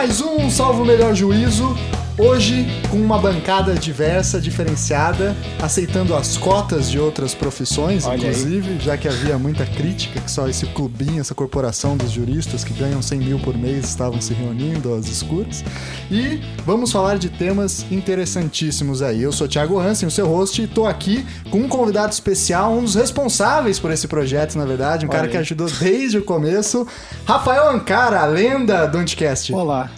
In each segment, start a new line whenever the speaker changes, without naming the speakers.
mais um Salvo Melhor Juízo. Hoje, com uma bancada diversa, diferenciada, aceitando as cotas de outras profissões,
Olha
inclusive, já que havia muita crítica que só esse clubinho, essa corporação dos juristas que ganham 100 mil por mês estavam se reunindo às escuras. E vamos falar de temas interessantíssimos aí. Eu sou Thiago Hansen, o seu host, e tô aqui com um convidado especial, um dos responsáveis por esse projeto, na verdade, um cara
aí.
que ajudou desde o começo, Rafael Ancara, a lenda do Anticast.
Olá,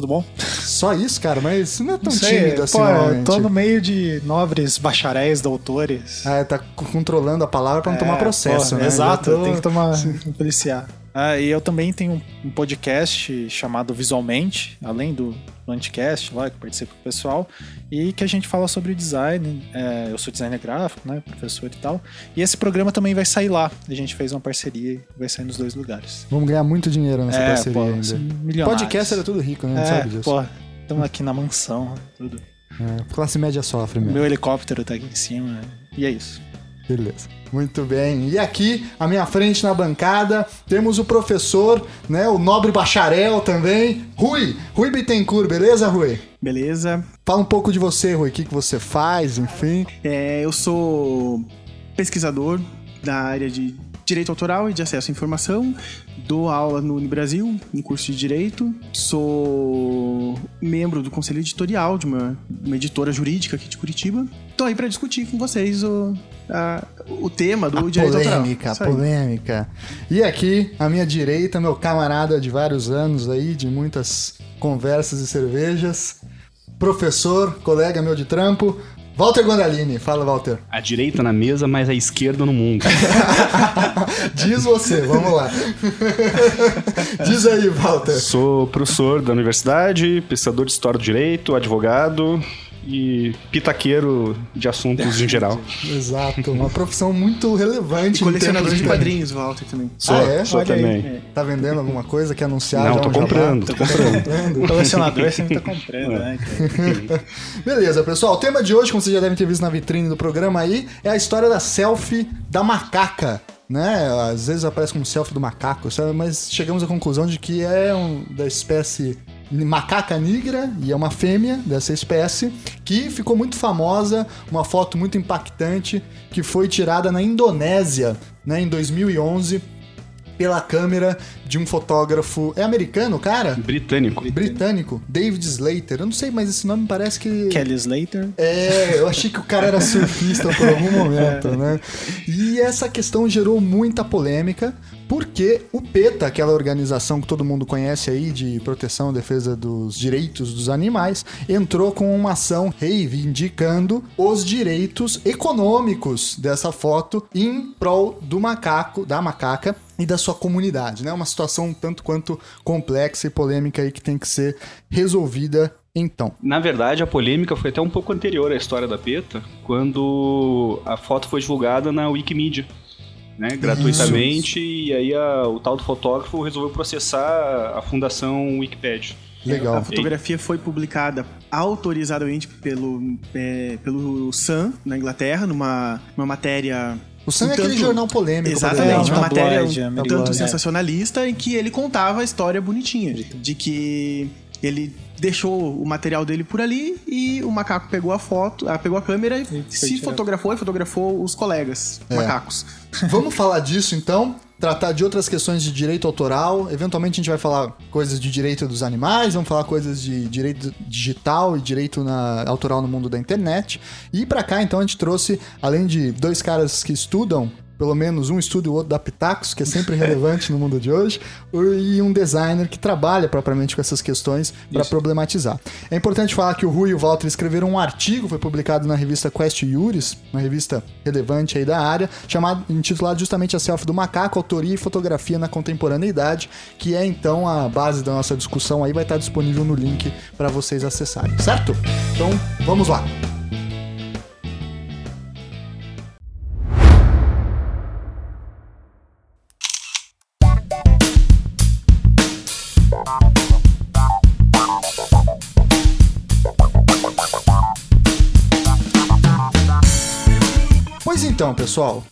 tudo bom?
Só isso, cara, mas não é tão
Não sei,
tímido assim,
pô,
normalmente.
tô no meio de nobres bacharéis, doutores.
Ah, tá controlando a palavra pra não tomar
É,
processo,
pô,
né?
Exato,
tô-
tem que tomar um policiar. Ah, e eu também tenho um- podcast chamado Visualmente, além do, do Anticast lá, que participa com o pessoal, e que a gente fala sobre design. É, eu sou designer gráfico, né, professor e tal. E esse programa também vai sair lá. A gente fez uma parceria e vai sair nos dois lugares.
Vamos ganhar muito dinheiro nessa
é,
parceria
pô,
ainda.
milionários.
Podcast era tudo rico, né?
É,
sabe disso.
pô, estamos aqui na mansão, tudo.
É, classe média sofre mesmo.
meu helicóptero tá aqui em cima. E é isso.
Beleza. Muito bem. E aqui, à minha frente na bancada, temos o professor, né? O nobre bacharel também, Rui. Rui Bittencourt, beleza, Rui?
Beleza.
Fala um pouco de você, Rui. O que, que você faz, enfim.
É, eu sou pesquisador da área de Direito Autoral e de Acesso à Informação. Dou aula no Unibrasil, no curso de Direito. Sou membro do conselho editorial de uma, uma editora jurídica aqui de Curitiba. Tô aí para discutir com vocês o, a- o tema do
A
Direito
polêmica,
Autoral.
a
Isso aí.
polêmica. E aqui, à minha direita, meu camarada de vários anos aí, de muitas conversas e cervejas, professor, colega meu de trampo, Walter Gondalini. Fala, Walter.
A direita na mesa, mas a esquerda no mundo.
Diz você, vamos lá. Diz aí, Walter.
Sou professor da universidade, pesquisador de história do direito, advogado e pitaqueiro de assuntos em geral.
Exato, uma profissão muito relevante.
E colecionador de quadrinhos, Walter, também.
Sou,
Ah, é?
sou
Olha aí.
também.
Tá vendendo alguma coisa? Quer anunciar?
Não,
já
tô
um jabá?
comprando, tô comprando.
comprando.
Colecionador sempre tá comprando, né? cara?
Beleza, pessoal. O tema de hoje, como vocês já devem ter visto na vitrine do programa aí, é a história da selfie da macaca. Né? Às vezes aparece como selfie do macaco, sabe? mas chegamos à conclusão de que é um, da espécie macaca nigra e é uma fêmea dessa espécie que ficou muito famosa, uma foto muito impactante que foi tirada na Indonésia, né, em 2011 pela câmera de um fotógrafo é americano, cara?
Britânico.
Britânico, David Slater. Eu não sei, mas esse nome parece que.
Kelly Slater.
É, eu achei que o cara era surfista por algum momento, né? E essa questão gerou muita polêmica, porque o PETA, aquela organização que todo mundo conhece aí de proteção e defesa dos direitos dos animais, entrou com uma ação reivindicando os direitos econômicos dessa foto em prol do macaco, da macaca e da sua comunidade, né? Uma situação tanto quanto complexa e polêmica aí que tem que ser resolvida então.
Na verdade, a polêmica foi até um pouco anterior à história da PETA, quando a foto foi divulgada na Wikimedia. Né, gratuitamente, e aí a- o tal do fotógrafo resolveu processar a fundação Wikipedia.
Legal.
A fotografia foi publicada autorizadamente pelo, é, pelo Sun, na Inglaterra, numa, numa matéria
O Sam é
Um
aquele
tanto-
jornal polêmico.
Exatamente,
É,
uma
um
matéria um
americano.
tanto
É.
sensacionalista em que ele contava a história bonitinha, de que ele deixou o material dele por ali e o macaco pegou a foto, ah, pegou a câmera e, se
tirar.
fotografou e fotografou os colegas
É.
macacos.
Vamos falar disso então, tratar de outras questões de direito autoral. Eventualmente a gente vai falar coisas de direito dos animais, vamos falar coisas de direito digital e direito na- autoral no mundo da internet. E pra cá então a gente trouxe, além de dois caras que estudam pelo menos um estudo e o outro da Pitacos, que é sempre relevante no mundo de hoje, e um designer que trabalha propriamente com essas questões para problematizar. É importante falar que o Rui e o Walter escreveram um artigo, foi publicado na revista Quest Iuris, uma revista relevante aí da área, chamado, intitulado justamente A Selfie do Macaco, Autoria e Fotografia na Contemporaneidade, que é então a base da nossa discussão aí, vai estar disponível no link para vocês acessarem, certo? Então, vamos lá. Então, pessoal,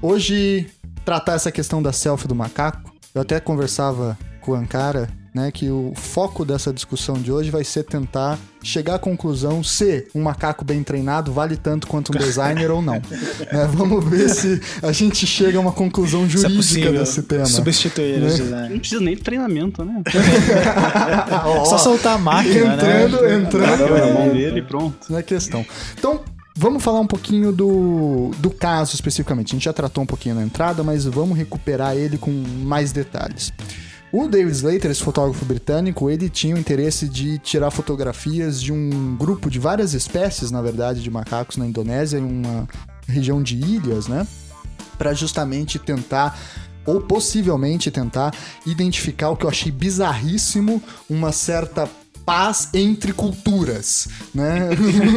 hoje tratar essa questão da selfie do macaco, eu até conversava com o Ankara né, que o foco dessa discussão de hoje vai ser tentar chegar à conclusão se um macaco bem treinado vale tanto quanto um designer ou não. Né, vamos ver se a gente chega a uma conclusão
é
jurídica
possível.
desse tema.
Substituir
Né?
design.
Não precisa nem de treinamento, né?
Só soltar a máquina,
entrando,
né?
entrando.
Na
é,
mão dele e pronto.
não é questão. Então, vamos falar um pouquinho do, do caso especificamente. A gente já tratou um pouquinho na entrada, mas vamos recuperar ele com mais detalhes. O David Slater, esse fotógrafo britânico, ele tinha o interesse de tirar fotografias de um grupo de várias espécies, na verdade, de macacos na Indonésia, em uma região de ilhas, né? Para justamente tentar ou possivelmente tentar identificar o que eu achei bizarríssimo, uma certa paz entre culturas, né?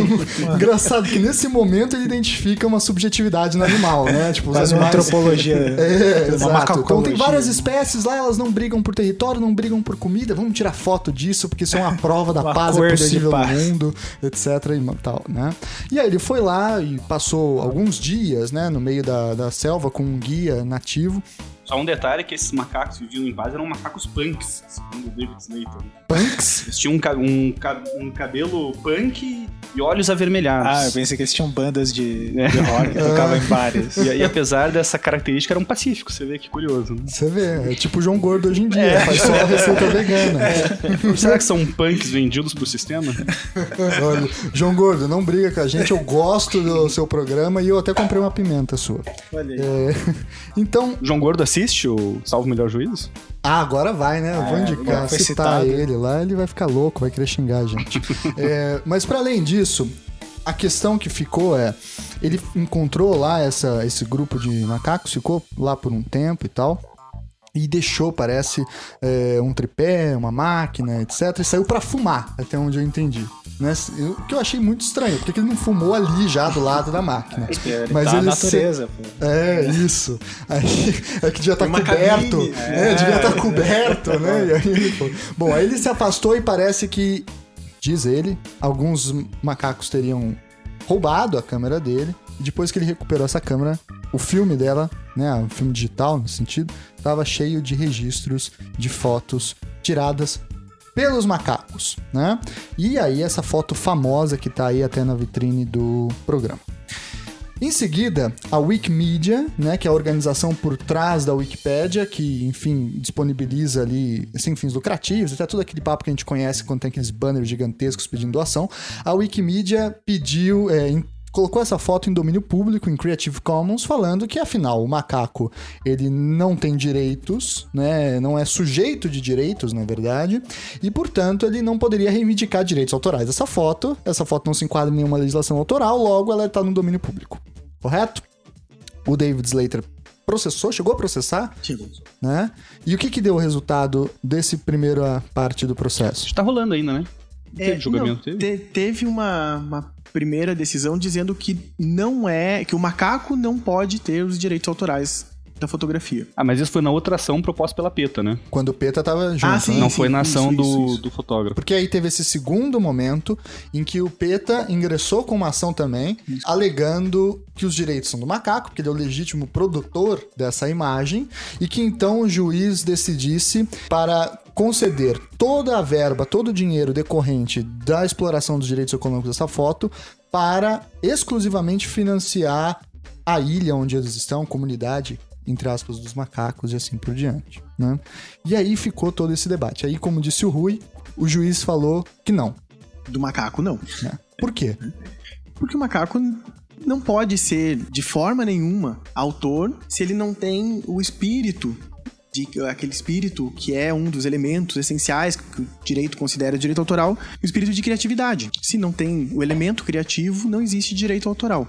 Engraçado que nesse momento ele identifica uma subjetividade no animal, né? Tipo, os
Faz uma
animais...
antropologia.
É,
uma
exato. Então tem várias espécies lá, elas não brigam por território, não brigam por comida. Vamos tirar foto disso, porque isso é uma prova da
Um
paz nível do
paz.
mundo, etc. E tal, né? E aí ele foi lá e passou alguns dias, né, no meio da, da selva com um guia nativo.
Só um detalhe que esses macacos que viviam em paz eram macacos punks, segundo o David Slater.
Punks.
Eles tinham um, um um cabelo punk e olhos avermelhados.
Ah, eu pensei que eles tinham bandas de,
É.
de rock que tocavam em bares.
E, e apesar dessa característica, eram pacíficos. Você vê que curioso. Né?
Você vê, é tipo o João Gordo hoje em dia, faz só a receita vegana.
Será que são punks vendidos pro sistema?
Olha, João Gordo, não briga com a gente, eu gosto do seu programa e eu até comprei uma pimenta sua.
Olha aí.
É, então,
João Gordo assiste o Salvo Melhor Juízo?
Ah, agora vai, né? Eu vou
É,
indicar,
foi
citar
citado.
ele lá, ele vai ficar louco, vai querer xingar a gente. É, mas para além disso, a questão que ficou é, ele encontrou lá essa, esse grupo de macacos, ficou lá por um tempo e tal. E deixou, parece, é, um tripé, uma máquina, etc. E saiu pra fumar, até onde eu entendi. Né? Eu- O que eu achei muito estranho, porque ele não fumou ali já do lado da máquina.
Ele
Mas
tá
ele
na
se-
natureza, pô.
É, isso. Aí, é que devia estar
uma
coberto.
cabine.
É, devia estar coberto, né? E aí ele. Bom, aí ele se afastou e parece que, diz ele, alguns macacos teriam roubado a câmera dele. E depois que ele recuperou essa câmera, o filme dela, né, o filme digital no sentido, estava cheio de registros de fotos tiradas pelos macacos, né? E aí essa foto famosa que tá aí até na vitrine do programa. Em seguida, a Wikimedia, né, que é a organização por trás da Wikipédia, que, enfim, disponibiliza ali, sem fins lucrativos, até todo aquele papo que a gente conhece quando tem aqueles banners gigantescos pedindo doação, a Wikimedia pediu, é, colocou essa foto em domínio público, em Creative Commons, falando que, afinal, o macaco, ele não tem direitos, né, não é sujeito de direitos, na verdade, e, portanto, ele não poderia reivindicar direitos autorais dessa foto, essa foto não se enquadra em nenhuma legislação autoral, logo ela está no domínio público. Correto? O David Slater processou, chegou a processar,
Chegou.
né? E o que que deu o resultado desse primeira parte do processo?
Está rolando ainda, né?
É,
Teve julgamento,
não,
teve?
te- teve uma, uma primeira decisão dizendo que não é. que o macaco não pode ter os direitos autorais da fotografia.
Ah, mas isso foi na outra ação proposta pela PETA, né?
Quando o PETA tava junto,
Ah, sim.
né?
Não foi na ação
isso,
do,
isso.
do fotógrafo.
Porque aí teve esse segundo momento em que o PETA ingressou com uma ação também, alegando que os direitos são do macaco, porque ele é o legítimo produtor dessa imagem, e que então o juiz decidisse para conceder toda a verba, todo o dinheiro decorrente da exploração dos direitos econômicos dessa foto para exclusivamente financiar a ilha onde eles estão, a comunidade, entre aspas, dos macacos e assim por diante. Né? E aí ficou todo esse debate. Aí, como disse o Rui, o juiz falou que não.
Do macaco, não.
Né? Por quê?
Porque o macaco não pode ser, de forma nenhuma, autor se ele não tem o espírito. De, aquele espírito que é um dos elementos essenciais que o direito considera direito autoral, o espírito de criatividade. Se não tem o elemento criativo, não existe direito autoral.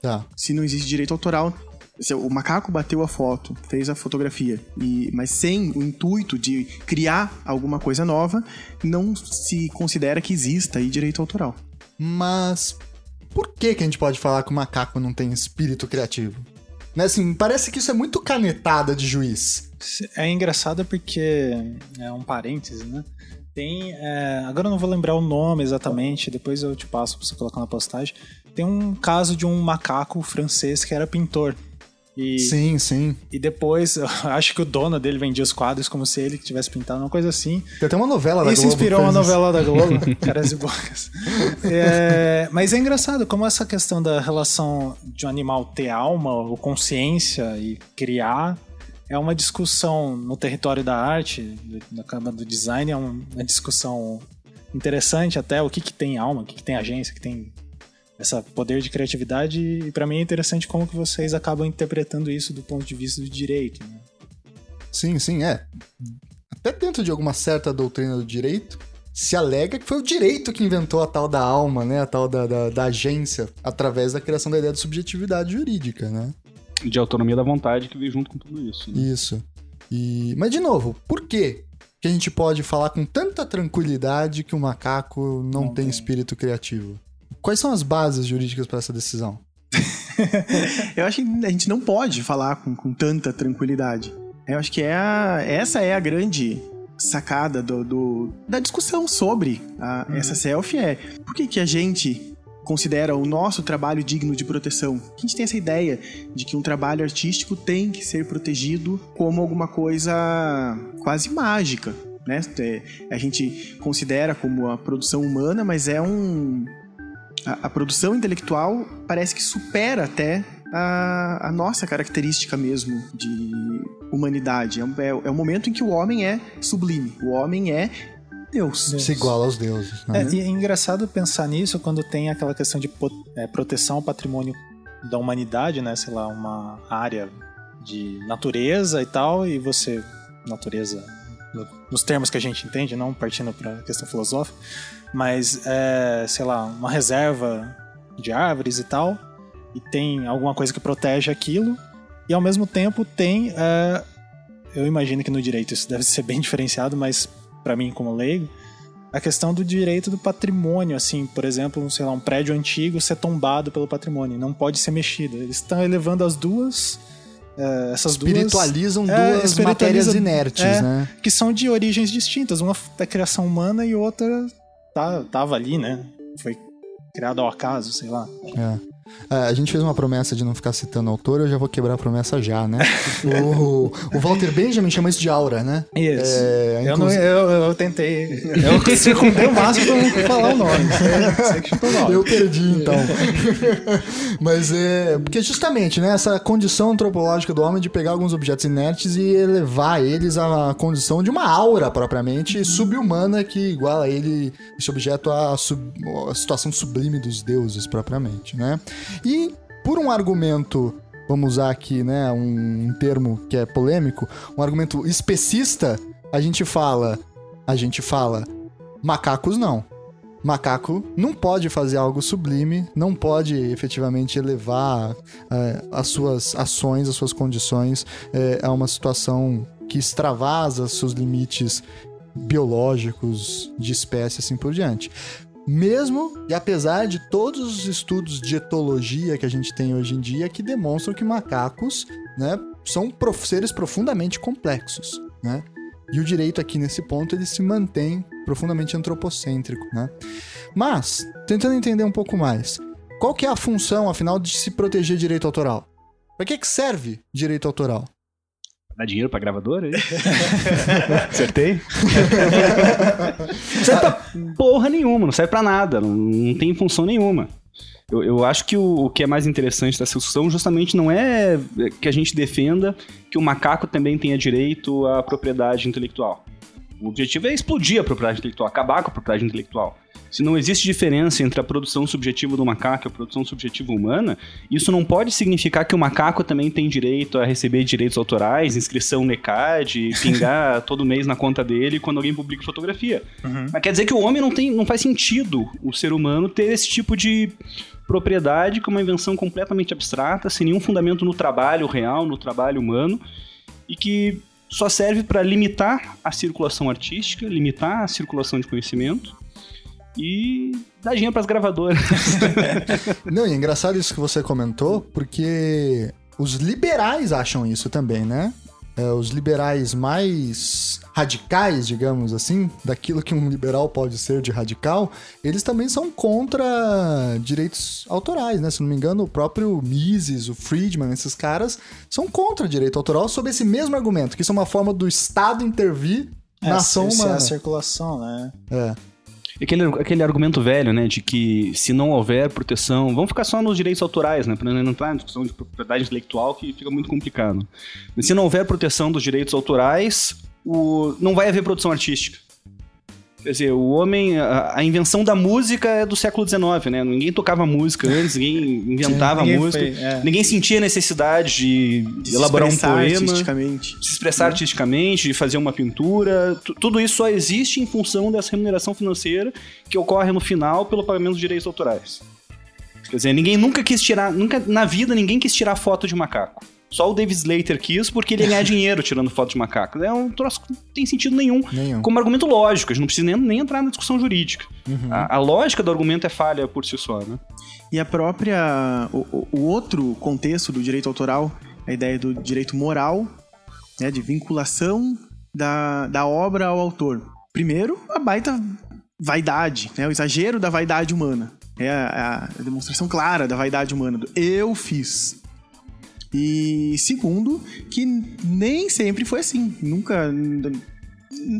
Tá.
se não existe direito autoral. se o macaco bateu a foto, fez a fotografia, e, mas sem o intuito de criar alguma coisa nova, não se considera que exista aí direito autoral.
Mas por que, que a gente pode falar que o macaco não tem espírito criativo? Né, assim, parece que isso é muito canetada de juiz.
É engraçado porque é um parêntese, né? Tem. é, agora eu não vou lembrar o nome exatamente, depois eu te passo pra você colocar na postagem. Tem um caso de um macaco francês que era pintor. E,
Sim, sim.
e depois, eu acho que o dono dele vendia os quadros como se ele tivesse pintado, uma coisa assim.
Tem até uma novela da
Isso
Globo
inspirou
que
uma
isso.
novela da Globo, Caras e Bocas. É, mas é engraçado como essa questão da relação de um animal ter alma ou consciência e criar é uma discussão no território da arte, na cama do design, é um- uma discussão interessante até o que, que tem alma, o que, que tem agência, o que tem essa poder de criatividade e para mim é interessante como que vocês acabam interpretando isso do ponto de vista do direito. né?
Sim, sim, é. Até dentro de alguma certa doutrina do direito, se alega que foi o direito que inventou a tal da alma, né? A tal da, da, da agência, através da criação da ideia de subjetividade jurídica, né?
De autonomia da vontade que veio junto com tudo isso. né?
Isso. E... Mas, de novo, por quê que a gente pode falar com tanta tranquilidade que o macaco não,
Não
tem,
tem.
espírito criativo? Quais são as bases jurídicas para essa decisão?
Eu acho que a gente não pode falar com, com tanta tranquilidade. Eu acho que é a- essa é a grande sacada do, do- da discussão sobre a- essa selfie é por que, que a gente considera o nosso trabalho digno de proteção? A gente tem essa ideia de que um trabalho artístico tem que ser protegido como alguma coisa quase mágica, né? É, A gente considera como a produção humana, mas é um a, a produção intelectual parece que supera até a, a nossa característica mesmo de humanidade. É, é, é o momento em que o homem é sublime, o homem é Deus.
Deus.
Se iguala aos deuses, né?
É, e é engraçado pensar nisso quando tem aquela questão de é, proteção ao patrimônio da humanidade, né? Sei lá, uma área de natureza e tal, e você. Natureza no- nos termos que a gente entende, não partindo para a questão filosófica, mas, é, sei lá, uma reserva de árvores e tal, e tem alguma coisa que protege aquilo, e ao mesmo tempo tem. é, eu imagino que no direito isso deve ser bem diferenciado, mas para mim, como leigo, a questão do direito do patrimônio, assim, por exemplo, sei lá, um prédio antigo ser tombado pelo patrimônio, não pode ser mexido. Eles estão elevando as duas, eh, essas duas,
Espiritualizam
É,
duas
espiritualiza-
matérias inertes,
é.
né?
que são de origens distintas. Uma da criação humana e outra tá, tava ali, né? Foi criado ao acaso, sei lá.
É. É, a gente fez uma promessa de não ficar citando autor, eu já vou quebrar a promessa já, né? o, o Walter Benjamin chama isso de aura, né?
Isso.
É,
eu, não, eu, eu tentei. Eu circundei o máximo pra não falar o nome. Você, você o nome.
Eu perdi, então. Mas é. Porque justamente, né? Essa condição antropológica do homem de pegar alguns objetos inertes e elevar eles à condição de uma aura propriamente subhumana que iguala ele, esse objeto, à, sub- à situação sublime dos deuses propriamente, né? E por um argumento. Vamos usar aqui, né, um termo que é polêmico, um argumento especista, a gente fala, a gente fala, macacos não. Macaco não pode fazer algo sublime, não pode efetivamente elevar eh, as suas ações, as suas condições eh, a uma situação que extravasa seus limites biológicos, de espécie, assim por diante. Mesmo e apesar de todos os estudos de etologia que a gente tem hoje em dia que demonstram que macacos né, são prof- seres profundamente complexos. Né? E o direito aqui nesse ponto ele se mantém profundamente antropocêntrico, né? Mas, tentando entender um pouco mais, qual que é a função, afinal, de se proteger direito autoral? Pra que, que serve direito autoral?
Dá dinheiro pra gravadora? aí? Acertei? não serve pra porra nenhuma, não serve pra nada, não, não tem função nenhuma. Eu, eu acho que o, o que é mais interessante dessa discussão justamente não é que a gente defenda que o macaco também tenha direito à propriedade intelectual. O objetivo é explodir a propriedade intelectual, acabar com a propriedade intelectual. Se não existe diferença entre a produção subjetiva do macaco e a produção subjetiva humana, isso não pode significar que o macaco também tem direito a receber direitos autorais, inscrição no ECAD, pingar todo mês na conta dele quando alguém publica fotografia. Mas quer dizer que o homem não tem, não faz sentido o ser humano ter esse tipo de propriedade que é uma invenção completamente abstrata, sem nenhum fundamento no trabalho real, no trabalho humano, e que só serve para limitar a circulação artística, limitar a circulação de conhecimento e dar dinheiro para as gravadoras.
Não, e é engraçado isso que você comentou, porque os liberais acham isso também, né? É, os liberais mais radicais, digamos assim, daquilo que um liberal pode ser de radical, eles também são contra direitos autorais, né? Se não me engano, o próprio Mises, o Friedman, esses caras são contra direito autoral sob esse mesmo argumento, que isso é uma forma do Estado intervir
É,
na ação
se é
humana.
a circulação, né?
É.
Aquele, aquele argumento velho, né, de que se não houver proteção, vamos ficar só nos direitos autorais, né, para não entrar na discussão de propriedade intelectual que fica muito complicado. Se não houver proteção dos direitos autorais, o, não vai haver produção artística. Quer dizer, o homem, a, a invenção da música é do século XIX, né? Ninguém tocava música antes, ninguém inventava
Ninguém
música,
foi- é.
ninguém sentia necessidade de,
De
elaborar um poema
artisticamente.
se expressar artisticamente, de fazer uma pintura, tu- tudo isso só existe em função dessa remuneração financeira que ocorre no final pelo pagamento dos direitos autorais. Quer dizer, ninguém nunca quis tirar, nunca na vida ninguém quis tirar foto de macaco. Só o David Slater quis porque ele ia ganhar dinheiro tirando foto de macaco. É um troço que não tem sentido nenhum.
Nenhum.
Como argumento lógico, a gente não precisa nem, nem entrar na discussão jurídica. A, a lógica do argumento é falha por si só, né?
E a própria. O, o- o outro contexto do direito autoral, a ideia do direito moral, né, de vinculação da, da obra ao autor. Primeiro, a baita vaidade, né, o exagero da vaidade humana. É a, a demonstração clara da vaidade humana, do eu fiz. E segundo, que nem sempre foi assim. Nunca.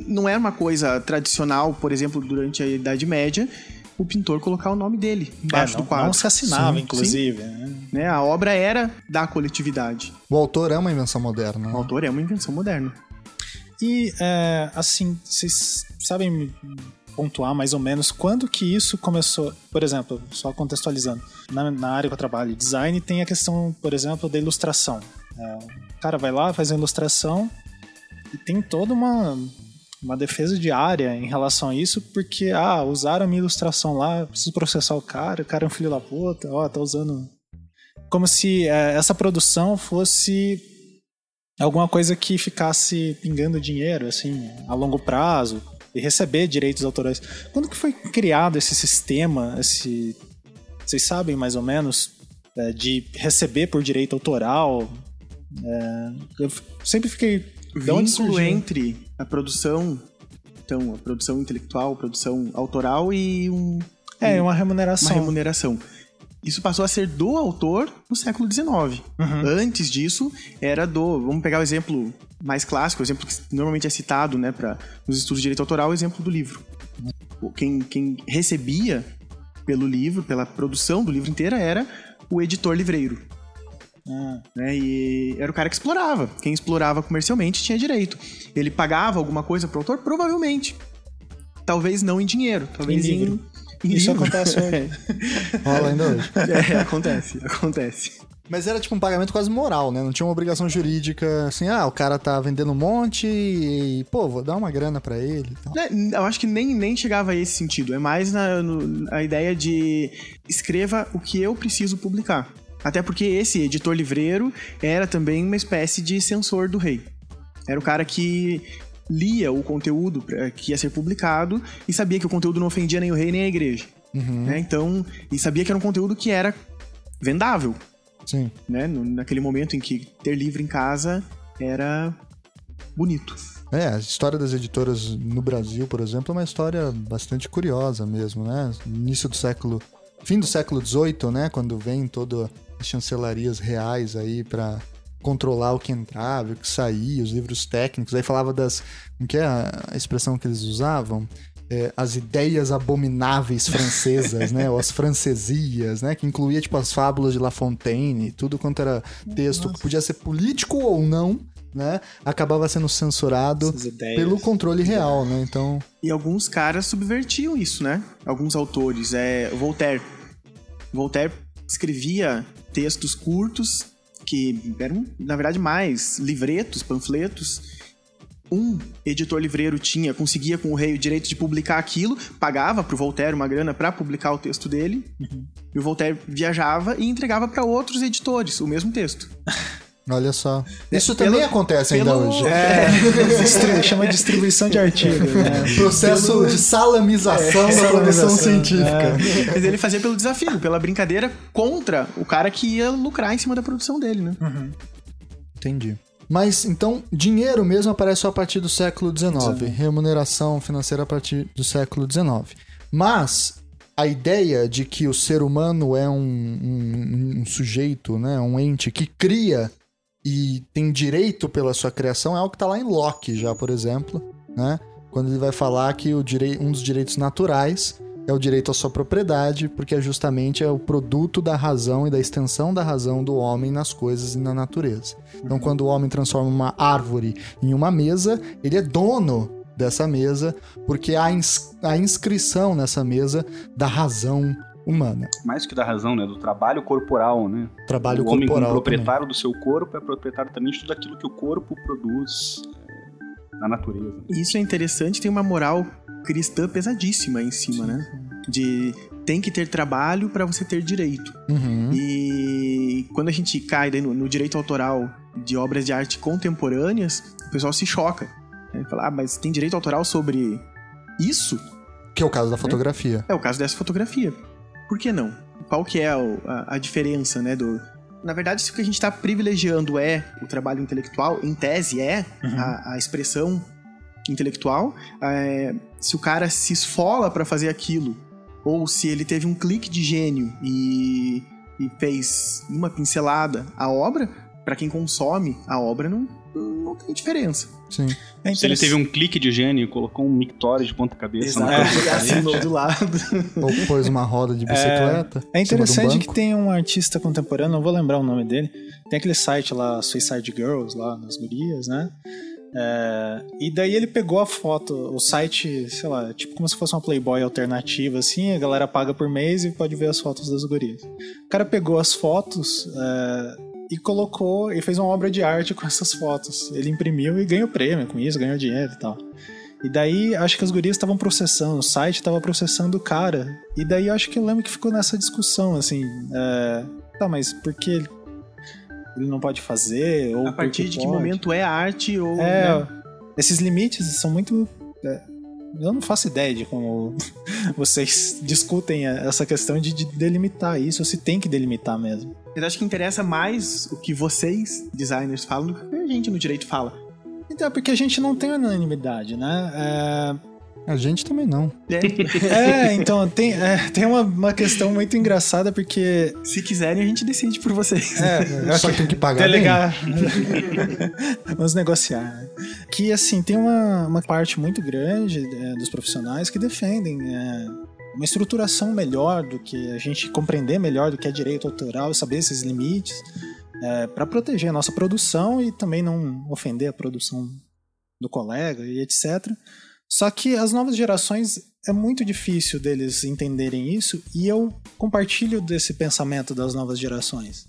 Não era uma coisa tradicional, por exemplo, durante a Idade Média, o pintor colocar o nome dele embaixo
É, não,
do quadro.
não se assinava,
Sim,
inclusive. né?
sim, né? A obra era da coletividade.
O autor é uma invenção moderna.
O
né?
autor é uma invenção moderna.
E, é, assim, vocês sabem pontuar mais ou menos quando que isso começou? Por exemplo, só contextualizando, na, na área que eu trabalho, design, tem a questão, por exemplo, da ilustração. É, o cara vai lá, faz a ilustração e tem toda uma, uma defesa de área em relação a isso, porque, ah, usaram a minha ilustração lá, preciso processar o cara, o cara é um filho da puta, ó, tá usando... Como se é, essa produção fosse alguma coisa que ficasse pingando dinheiro, assim, a longo prazo e receber direitos autorais. Quando que foi criado esse sistema, esse, vocês sabem mais ou menos, é, de receber por direito autoral? É, eu sempre fiquei de onde surgiu?
entre a produção, então, a produção intelectual, a produção autoral e um-
É, uma
uma
remuneração.
Isso passou a ser do autor no século XIX.
Uhum.
Antes disso, era do. Vamos pegar o exemplo mais clássico, o exemplo que normalmente é citado né, para nos estudos de direito autoral, o exemplo do livro. Quem, quem recebia pelo livro, pela produção do livro inteira, era o editor livreiro.
Ah,
né? E era o cara que explorava. Quem explorava comercialmente tinha direito. Ele pagava alguma coisa pro autor? Provavelmente. Talvez não em dinheiro, talvez
Em
em
Isso acontece hoje.
Rola ainda hoje.
é, acontece, acontece.
Mas era tipo um pagamento quase moral, né? Não tinha uma obrigação jurídica, assim, ah, o cara tá vendendo um monte e, pô, vou dar uma grana pra ele e tal.
Né, Eu acho que nem, nem chegava a esse sentido. É mais na, no- a ideia de escreva o que eu preciso publicar. Até porque esse editor livreiro era também uma espécie de censor do rei. Era o cara que lia o conteúdo que ia ser publicado e sabia que o conteúdo não ofendia nem o rei nem a igreja.
Uhum,
né? Então, e sabia que era um conteúdo que era vendável,
Sim.
né? Naquele momento em que ter livro em casa era bonito.
É, a história das editoras no Brasil, por exemplo, é uma história bastante curiosa mesmo, né? Início do século. Fim do século XVIII, né? Quando vem todas as chancelarias reais aí pra controlar o que entrava, o que saía, os livros técnicos. Aí falava das. Como que é a expressão que eles usavam? É, as ideias abomináveis francesas, né? Ou as francesias, né? Que incluía, tipo, as fábulas de La Fontaine, tudo quanto era texto que podia ser político ou não, né? Acabava sendo censurado pelo controle real, né? Então,
E alguns caras subvertiam isso, né? Alguns autores. É, Voltaire. Voltaire escrevia textos curtos que eram, na verdade, mais livretos, panfletos. Um editor livreiro tinha, conseguia com o rei o direito de publicar aquilo, pagava pro Voltaire uma grana para publicar o texto dele, e o Voltaire viajava e entregava para outros editores o mesmo texto.
olha só. Isso
pelo-
também acontece ainda
pelo-
hoje.
É, distri- chama de distribuição de artigos, né?
Processo de salamização da
salamização,
produção científica.
Mas ele fazia pelo desafio, pela brincadeira contra o cara que ia lucrar em cima da produção dele, né?
Entendi. Mas então, dinheiro mesmo aparece só a partir do século XIX, remuneração financeira a partir do século XIX. Mas a ideia de que o ser humano é um, um- um sujeito, né, um ente que cria e tem direito pela sua criação é algo que está lá em Locke já, por exemplo, né? Quando ele vai falar que o direi um dos direitos naturais é o direito à sua propriedade, porque é justamente é o produto da razão e da extensão da razão do homem nas coisas e na natureza. Então, quando o homem transforma uma árvore em uma mesa, ele é dono dessa mesa, porque há ins- a inscrição nessa mesa da razão humana.
Mais que da razão, né? Do trabalho corporal, né?
Trabalho
o homem como
corporal. também.
proprietário do seu corpo é proprietário também de tudo aquilo que o corpo produz é, na natureza.
Isso é interessante, tem uma moral cristã pesadíssima aí em cima, né? De tem que ter trabalho para você ter direito.
Uhum.
E quando a gente cai no, no direito autoral de obras de arte contemporâneas, o pessoal se choca. Ele fala, ah, mas tem direito autoral sobre isso?
Que é o caso da fotografia.
É o caso dessa fotografia. Por que não? Qual que é o- a, a diferença, né, do... Na verdade, se o que a gente está privilegiando é o trabalho intelectual, em tese é a, a expressão intelectual, é, se o cara se esfola para fazer aquilo, ou se ele teve um clique de gênio e, e fez uma pincelada a obra, para quem consome a obra não, não tem diferença.
Sim.
É
Se ele
interessante.
teve um clique de gênio e colocou um mictório de ponta cabeça na
Exato.
parede,
Assinou do lado.
Ou pôs uma roda de bicicleta.
É
cima de um
interessante que tem um artista contemporâneo, não vou lembrar o nome dele. Tem aquele site lá, Suicide Girls, lá nas gurias, né? É, e daí ele pegou a foto, o site, sei lá, tipo como se fosse uma Playboy alternativa, assim, a galera paga por mês e pode ver as fotos das gurias. O cara pegou as fotos é, e colocou, e fez uma obra de arte com essas fotos. Ele imprimiu e ganhou prêmio com isso, ganhou dinheiro e tal. E daí, acho que as gurias estavam processando, o site estava processando o cara. E daí, acho que eu lembro que ficou nessa discussão, assim. É, tá, mas por que ele, ele não pode fazer? Ou
A partir de que
pode?
momento é arte ou...
É,
né?
esses limites são muito. é, eu não faço ideia de como vocês discutem essa questão de, de delimitar isso, ou se tem que delimitar mesmo.
Mas acho que interessa mais o que vocês, designers, falam do que a gente no direito fala.
Então, é porque a gente não tem unanimidade, né?
A gente também não.
É,
É, então, tem, é, tem uma, uma questão muito engraçada, porque
se quiserem, a gente decide por vocês.
É,
Só que tem que pagar bem.
delegar. Vamos negociar. né? Que assim, tem uma, uma parte muito grande é, dos profissionais que defendem é, uma estruturação melhor do que a gente compreender melhor do que é direito autoral, saber esses limites, para proteger a nossa produção e também não ofender a produção do colega e etc. Só que as novas gerações é muito difícil deles entenderem isso e eu compartilho desse pensamento das novas gerações.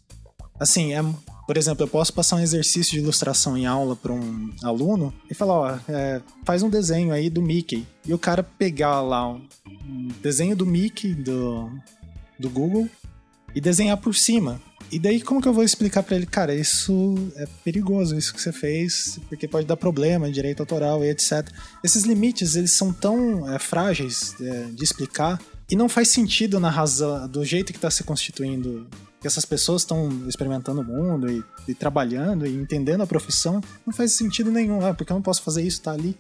Assim, é, por exemplo, eu posso passar um exercício de ilustração em aula para um aluno e falar, ó, é, faz um desenho aí do Mickey. E o cara pegar lá um, um desenho do Mickey do, do Google e desenhar por cima. E daí como que eu vou explicar para ele, cara, isso é perigoso, isso que você fez, porque pode dar problema, direito autoral e etc. Esses limites, eles são tão é, frágeis é, de explicar e não faz sentido na razão, do jeito que está se constituindo que essas pessoas estão experimentando o mundo e, e trabalhando e entendendo a profissão, não faz sentido nenhum. Ah, porque eu não posso fazer isso, tá ali.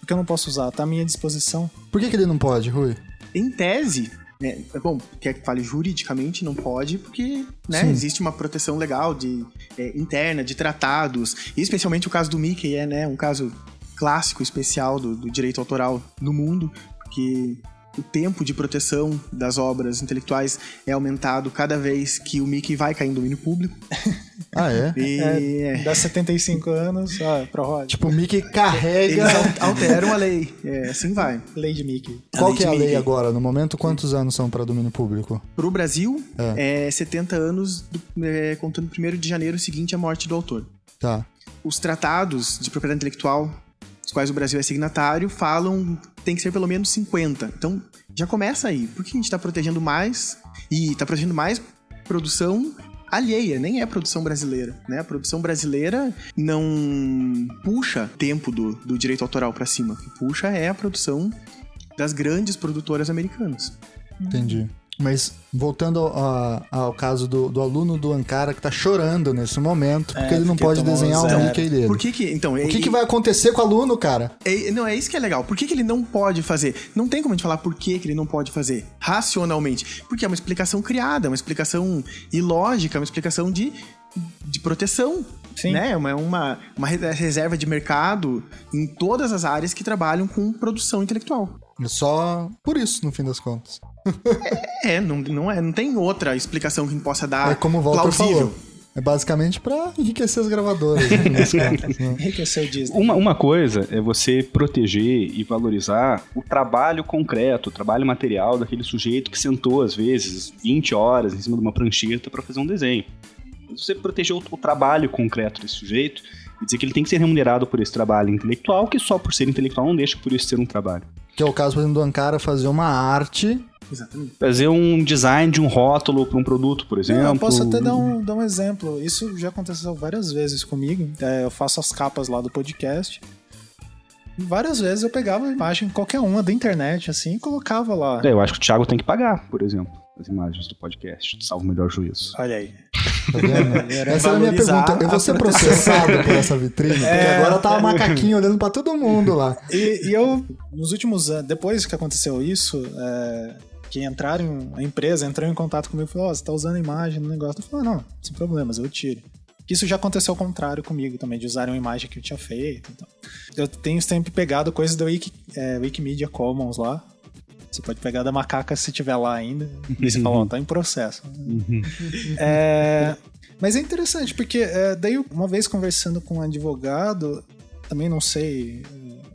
Porque eu não posso usar, tá à minha disposição.
Por que, que ele não pode, Rui?
Em tese, é bom, quer que fale juridicamente, não pode, porque né, existe uma proteção legal de, é, interna, de tratados, e especialmente o caso do Mickey é né, um caso clássico, especial do, do direito autoral no mundo, porque o tempo de proteção das obras intelectuais é aumentado cada vez que o Mickey vai cair em domínio público.
Ah, é?
E é,
Dá 75 anos, ah, prorroga.
Tipo, o Mickey carrega.
eles al- alteram a lei. É, assim vai.
Lei de Mickey.
Qual
lei
que é a
de
lei
Mickey.
agora? No momento, quantos anos são para domínio público?
Pro Brasil, é, 70 anos, do- é, contando 1 de janeiro seguinte à morte do autor.
Tá.
Os tratados de propriedade intelectual, dos quais o Brasil é signatário, falam tem que ser pelo menos 50. Então, já começa aí. Por que a gente está protegendo mais? E está protegendo mais produção alheia, nem é produção brasileira, né? A produção brasileira não puxa tempo do, do direito autoral para cima. O que puxa é a produção das grandes produtoras americanas.
Entendi. Mas voltando ao, ao caso do, do, aluno do Ankara que tá chorando nesse momento, porque é, ele não porque pode desenhar o Mickey dele.
Por que que, então,
o que, que vai acontecer com o aluno, cara?
É, não, é isso que é legal. Por que, que ele não pode fazer? Não tem como a gente falar por que, que ele não pode fazer racionalmente. Porque é uma explicação criada, uma explicação ilógica, uma explicação de, de proteção. Sim. Né? Uma, uma, uma reserva de mercado em todas as áreas que trabalham com produção intelectual.
Só por isso, no fim das contas.
É, não, não, é, não tem outra explicação que possa dar
é como o Walter plausível. Falou. É basicamente para enriquecer as gravadoras. Né, contas,
né? Enriquecer o Disney.
Uma, uma coisa é você proteger e valorizar o trabalho concreto, o trabalho material daquele sujeito que sentou, às vezes, 20 horas em cima de uma prancheta para fazer um desenho. Você proteger o, o trabalho concreto desse sujeito e dizer que ele tem que ser remunerado por esse trabalho intelectual, que só por ser intelectual não deixa por isso ser um trabalho.
Que é o caso, por exemplo, do Ankara fazer uma arte
Exatamente. Fazer um design de um rótulo para um produto, por exemplo. eu
posso até dar um, dar um exemplo. Isso já aconteceu várias vezes comigo. É, eu faço as capas lá do podcast. E várias vezes eu pegava a imagem, qualquer uma da internet, assim, e colocava lá.
É, eu acho que o Thiago tem que pagar, por exemplo, as imagens do podcast. Salvo o melhor juízo.
Olha aí.
Tá essa era a minha pergunta. Eu vou ser processado por essa vitrine? Porque é, agora tá o macaquinho olhando pra todo mundo lá.
E, e, eu, nos últimos anos, depois que aconteceu isso, é, que entraram, a empresa entrou em contato comigo e falou: Ó, oh, você tá usando a imagem no negócio. Eu falei: Não, sem problemas, eu tiro. Isso já aconteceu ao contrário comigo também, de usarem uma imagem que eu tinha feito. Então. Eu tenho sempre pegado coisas da Wiki, é, Wikimedia Commons lá. Você pode pegar da macaca se tiver lá ainda. E você fala, tá em processo. Uhum. é, mas é interessante, porque é, daí uma vez conversando com um advogado, também não sei,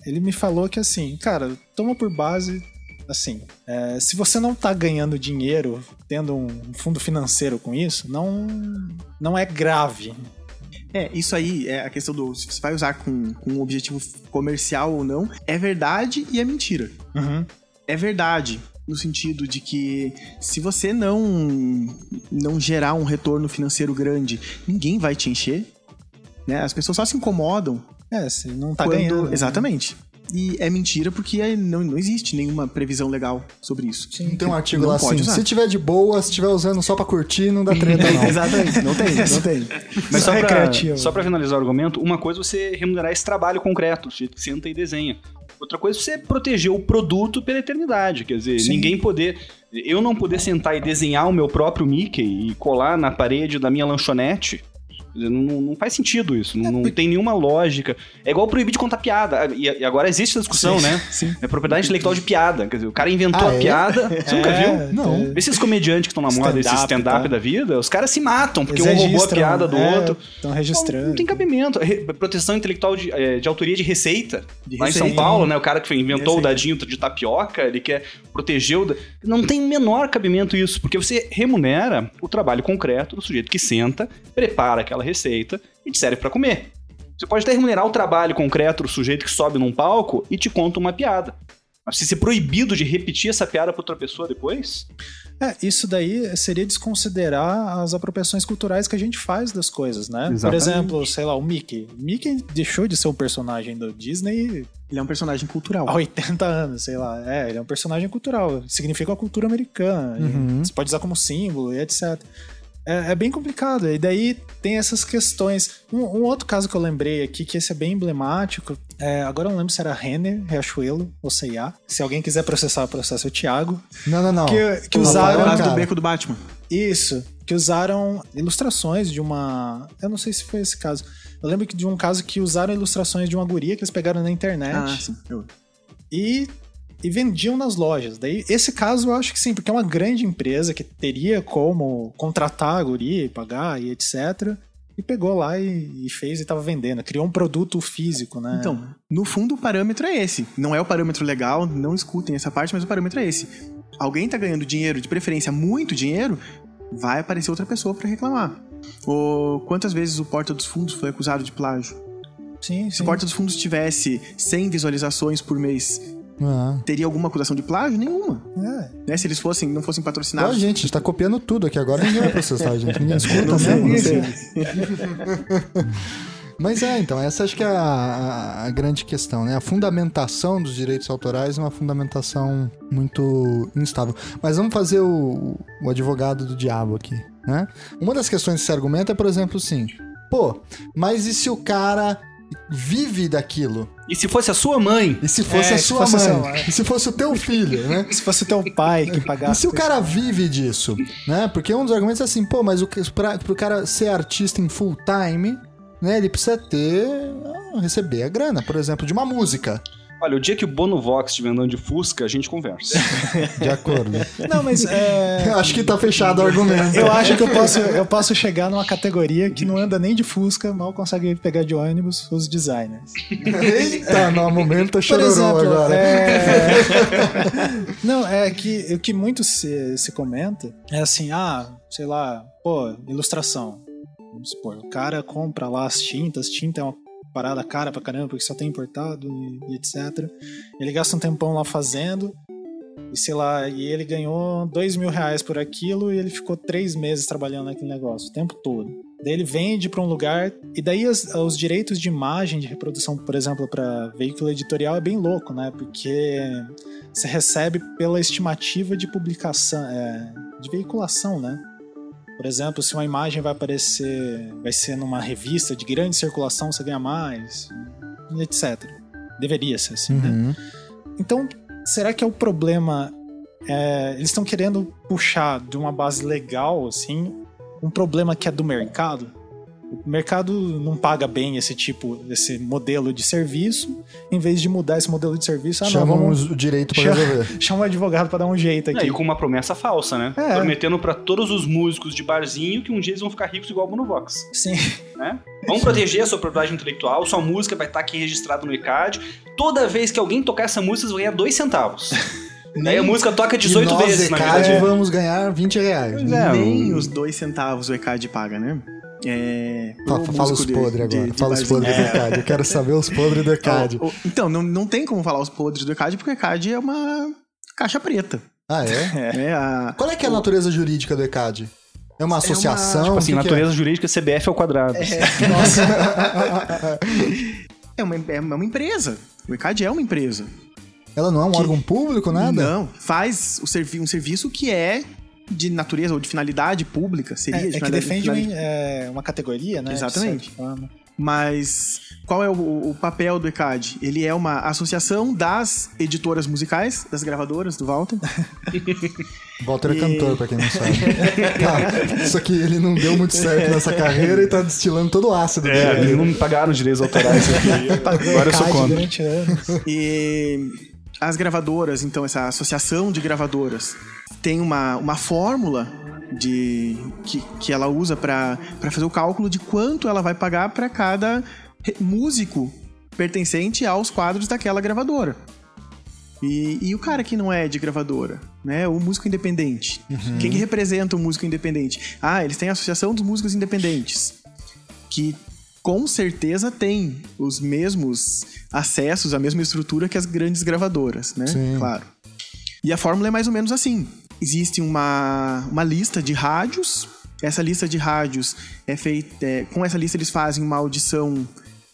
ele me falou que assim, cara, toma por base assim, é, se você não tá ganhando dinheiro tendo um fundo financeiro com isso, não, não é grave.
É, isso aí é a questão do se você vai usar com, com um objetivo comercial ou não, é verdade e é mentira.
Uhum.
É verdade no sentido de que se você não não gerar um retorno financeiro grande, ninguém vai te encher, né? As pessoas só se incomodam.
É, se não tá quando... ganhando. Né?
Exatamente. E é mentira porque é, não, não existe nenhuma previsão legal sobre isso.
Sim, tem um artigo lá assim, usar. se tiver de boa, se tiver usando só pra curtir, não dá treta não.
Exatamente, não tem, não tem.
Mas só, pra, só pra finalizar o argumento, uma coisa é você remunerar esse trabalho concreto, você senta e desenha. Outra coisa é você proteger o produto pela eternidade, quer dizer, Sim. ninguém poder... Eu não poder sentar e desenhar o meu próprio Mickey e colar na parede da minha lanchonete não, não faz sentido isso. Não, não, tem nenhuma lógica. É igual proibir de contar piada. E, e agora existe essa discussão, sim, né? Sim. É propriedade intelectual de piada. Quer dizer, o cara inventou ah, a é? piada. Você nunca é, viu?
Não.
Vê esses comediantes que estão na moda, esse stand-up tá. da vida, os caras se matam, porque Eles um roubou a piada do é, outro.
Estão registrando. Não,
não, tem cabimento. Proteção intelectual de, é, de autoria de receita. De lá receita, em São Paulo, né? O cara que inventou o dadinho de tapioca, ele quer proteger o. Não tem menor cabimento isso, porque você remunera o trabalho concreto do sujeito que senta, prepara aquela receita e te serve para comer. Você pode até remunerar o trabalho concreto do sujeito que sobe num palco e te conta uma piada. Mas se ser proibido de repetir essa piada para outra pessoa depois?
É, isso daí seria desconsiderar as apropriações culturais que a gente faz das coisas, né? Exatamente. Por exemplo, sei lá, o Mickey. Mickey deixou de ser um personagem do Disney.
Ele é um personagem cultural.
Há 80 anos, sei lá. É, ele é um personagem cultural. Significa a cultura americana. Uhum. Você pode usar como símbolo e etc é, é, bem complicado. E daí tem essas questões. Um, um, outro caso que eu lembrei aqui, que esse é bem emblemático, é, agora eu não lembro se era Renner, Riachuelo ou C&A. Se alguém quiser processar, processa o Thiago.
Não, não, não.
Que, que usaram...
O caso do beco do Batman.
Isso. Que usaram ilustrações de uma... Eu não sei se foi esse caso. Eu lembro de um caso que usaram ilustrações de uma guria que eles pegaram na internet.
Ah, sim. Eu...
E e vendiam nas lojas. Daí, esse caso eu acho que sim, porque é uma grande empresa que teria como contratar a guria e pagar e etc. E pegou lá e, e fez e estava vendendo. Criou um produto físico, né?
Então, no fundo o parâmetro é esse. Não é o parâmetro legal, não escutem essa parte, mas o parâmetro é esse. Alguém está ganhando dinheiro, de preferência muito dinheiro, vai aparecer outra pessoa para reclamar. Ou quantas vezes o Porta dos Fundos foi acusado de plágio?
Sim,
Se o Porta dos Fundos tivesse 100 visualizações por mês
ah.
Teria alguma acusação de plágio? Nenhuma. É. Né? Se eles fossem, não fossem patrocinados.
Gente, a gente tá copiando tudo aqui agora. Ninguém vai processar, gente. Ninguém escuta não mesmo. Sei, Mas é, então, essa acho que é a, a- a grande questão, né? A fundamentação dos direitos autorais é uma fundamentação muito instável. Mas vamos fazer o, o advogado do diabo aqui, né? Uma das questões que se argumenta é, por exemplo, assim, pô, mas e se o cara vive daquilo?
E se fosse a sua mãe?
E se fosse
É,
a
se
sua
fosse
mãe? E se fosse o teu filho, né?
Se fosse teu pai que
E
pagasse.
se o cara vive disso, né? Porque um dos argumentos é assim, pô, mas o, que- pra, pro cara ser artista em full time, né? Ele precisa ter. ah, receber a grana, por exemplo, de uma música.
Olha, o dia que o Bono Vox estiver andando de Fusca, a gente conversa.
De acordo.
Não, mas é.
Eu acho que tá fechado o argumento.
Eu acho que eu posso, eu posso chegar numa categoria que não anda nem de Fusca, mal consegue pegar de ônibus os designers.
Eita, no momento chororô
exemplo,
agora.
é... não, é que o que muito se, se comenta é assim, ah, sei lá, pô, ilustração. Vamos supor, o cara compra lá as tintas, tinta é uma parada cara pra caramba, porque só tem importado e, e etc. Ele gasta um tempão lá fazendo, e sei lá, e ele ganhou dois mil reais por aquilo e ele ficou três meses trabalhando naquele negócio, o tempo todo. Daí ele vende pra um lugar, e daí as- os direitos de imagem, de reprodução, por exemplo, para veículo editorial é bem louco, né? Porque você recebe pela estimativa de publicação, é, de veiculação, né? Por exemplo, se uma imagem vai aparecer, vai ser numa revista de grande circulação, você ganha mais, etc. Deveria ser assim, né?
Uhum.
Então, será que é o problema? é, eles estão querendo puxar de uma base legal, assim, um problema que é do mercado? O mercado não paga bem esse tipo, esse modelo de serviço. Em vez de mudar esse modelo de serviço, ah, não,
Chamam
vamos
o direito pra
Chama-
resolver.
chama um advogado pra dar um jeito aqui.
e com uma promessa falsa, né?
É.
Prometendo pra todos os músicos de barzinho que um dia eles vão ficar ricos igual o Bono Vox.
Sim.
né? Vamos proteger a sua propriedade intelectual, sua música vai estar aqui registrada no ECAD. Toda vez que alguém tocar essa música, você vai ganhar dois centavos. Daí a música toca 18
e nós,
vezes, na
ECAD,
verdade.
vamos ganhar 20 reais.
É,
Nem
um-
os dois centavos o ECAD paga, né? É,
Fala, fala os
de-
podres
de-
agora.
de
fala os podres do ECAD. Eu quero saber os podres do ECAD.
Então, não, não tem como falar os podres do ECAD, porque o ECAD é uma caixa preta.
Ah, é?
né? A-
Qual é que é a natureza jurídica do ECAD? É uma associação?
Tipo assim,
que que é?
natureza jurídica CBF ao quadrado.
é, uma, é uma empresa. O ECAD é uma empresa.
Ela não é um órgão público, nada?
Não, faz o servi um serviço que é de natureza ou de finalidade pública. Seria
É,
de
é que defende
finalidade-
uma, é, uma categoria, né? de
Exatamente. Mas qual é o, o papel do ECAD? Ele é uma associação das editoras musicais, das gravadoras do Walter.
Walter é
E-
cantor, pra quem não sabe. tá, isso aqui ele não deu muito certo nessa carreira e tá destilando todo o ácido
É,
dele.
eles não me pagaram os direitos autorais aqui. Agora eu sou contra.
E as gravadoras, então, essa associação de gravadoras, tem uma, uma fórmula de que, que ela usa para fazer o cálculo de quanto ela vai pagar para cada músico pertencente aos quadros daquela gravadora. E, e o cara que não é de gravadora, né? O músico independente. O que, que representa o músico independente? Ah, eles têm a Associação dos Músicos Independentes, que com certeza tem os mesmos acessos, a mesma estrutura que as grandes gravadoras, né?
Sim.
Claro. E a fórmula é mais ou menos assim. Existe uma, uma lista de rádios. Essa lista de rádios é feita. é, com essa lista eles fazem uma audição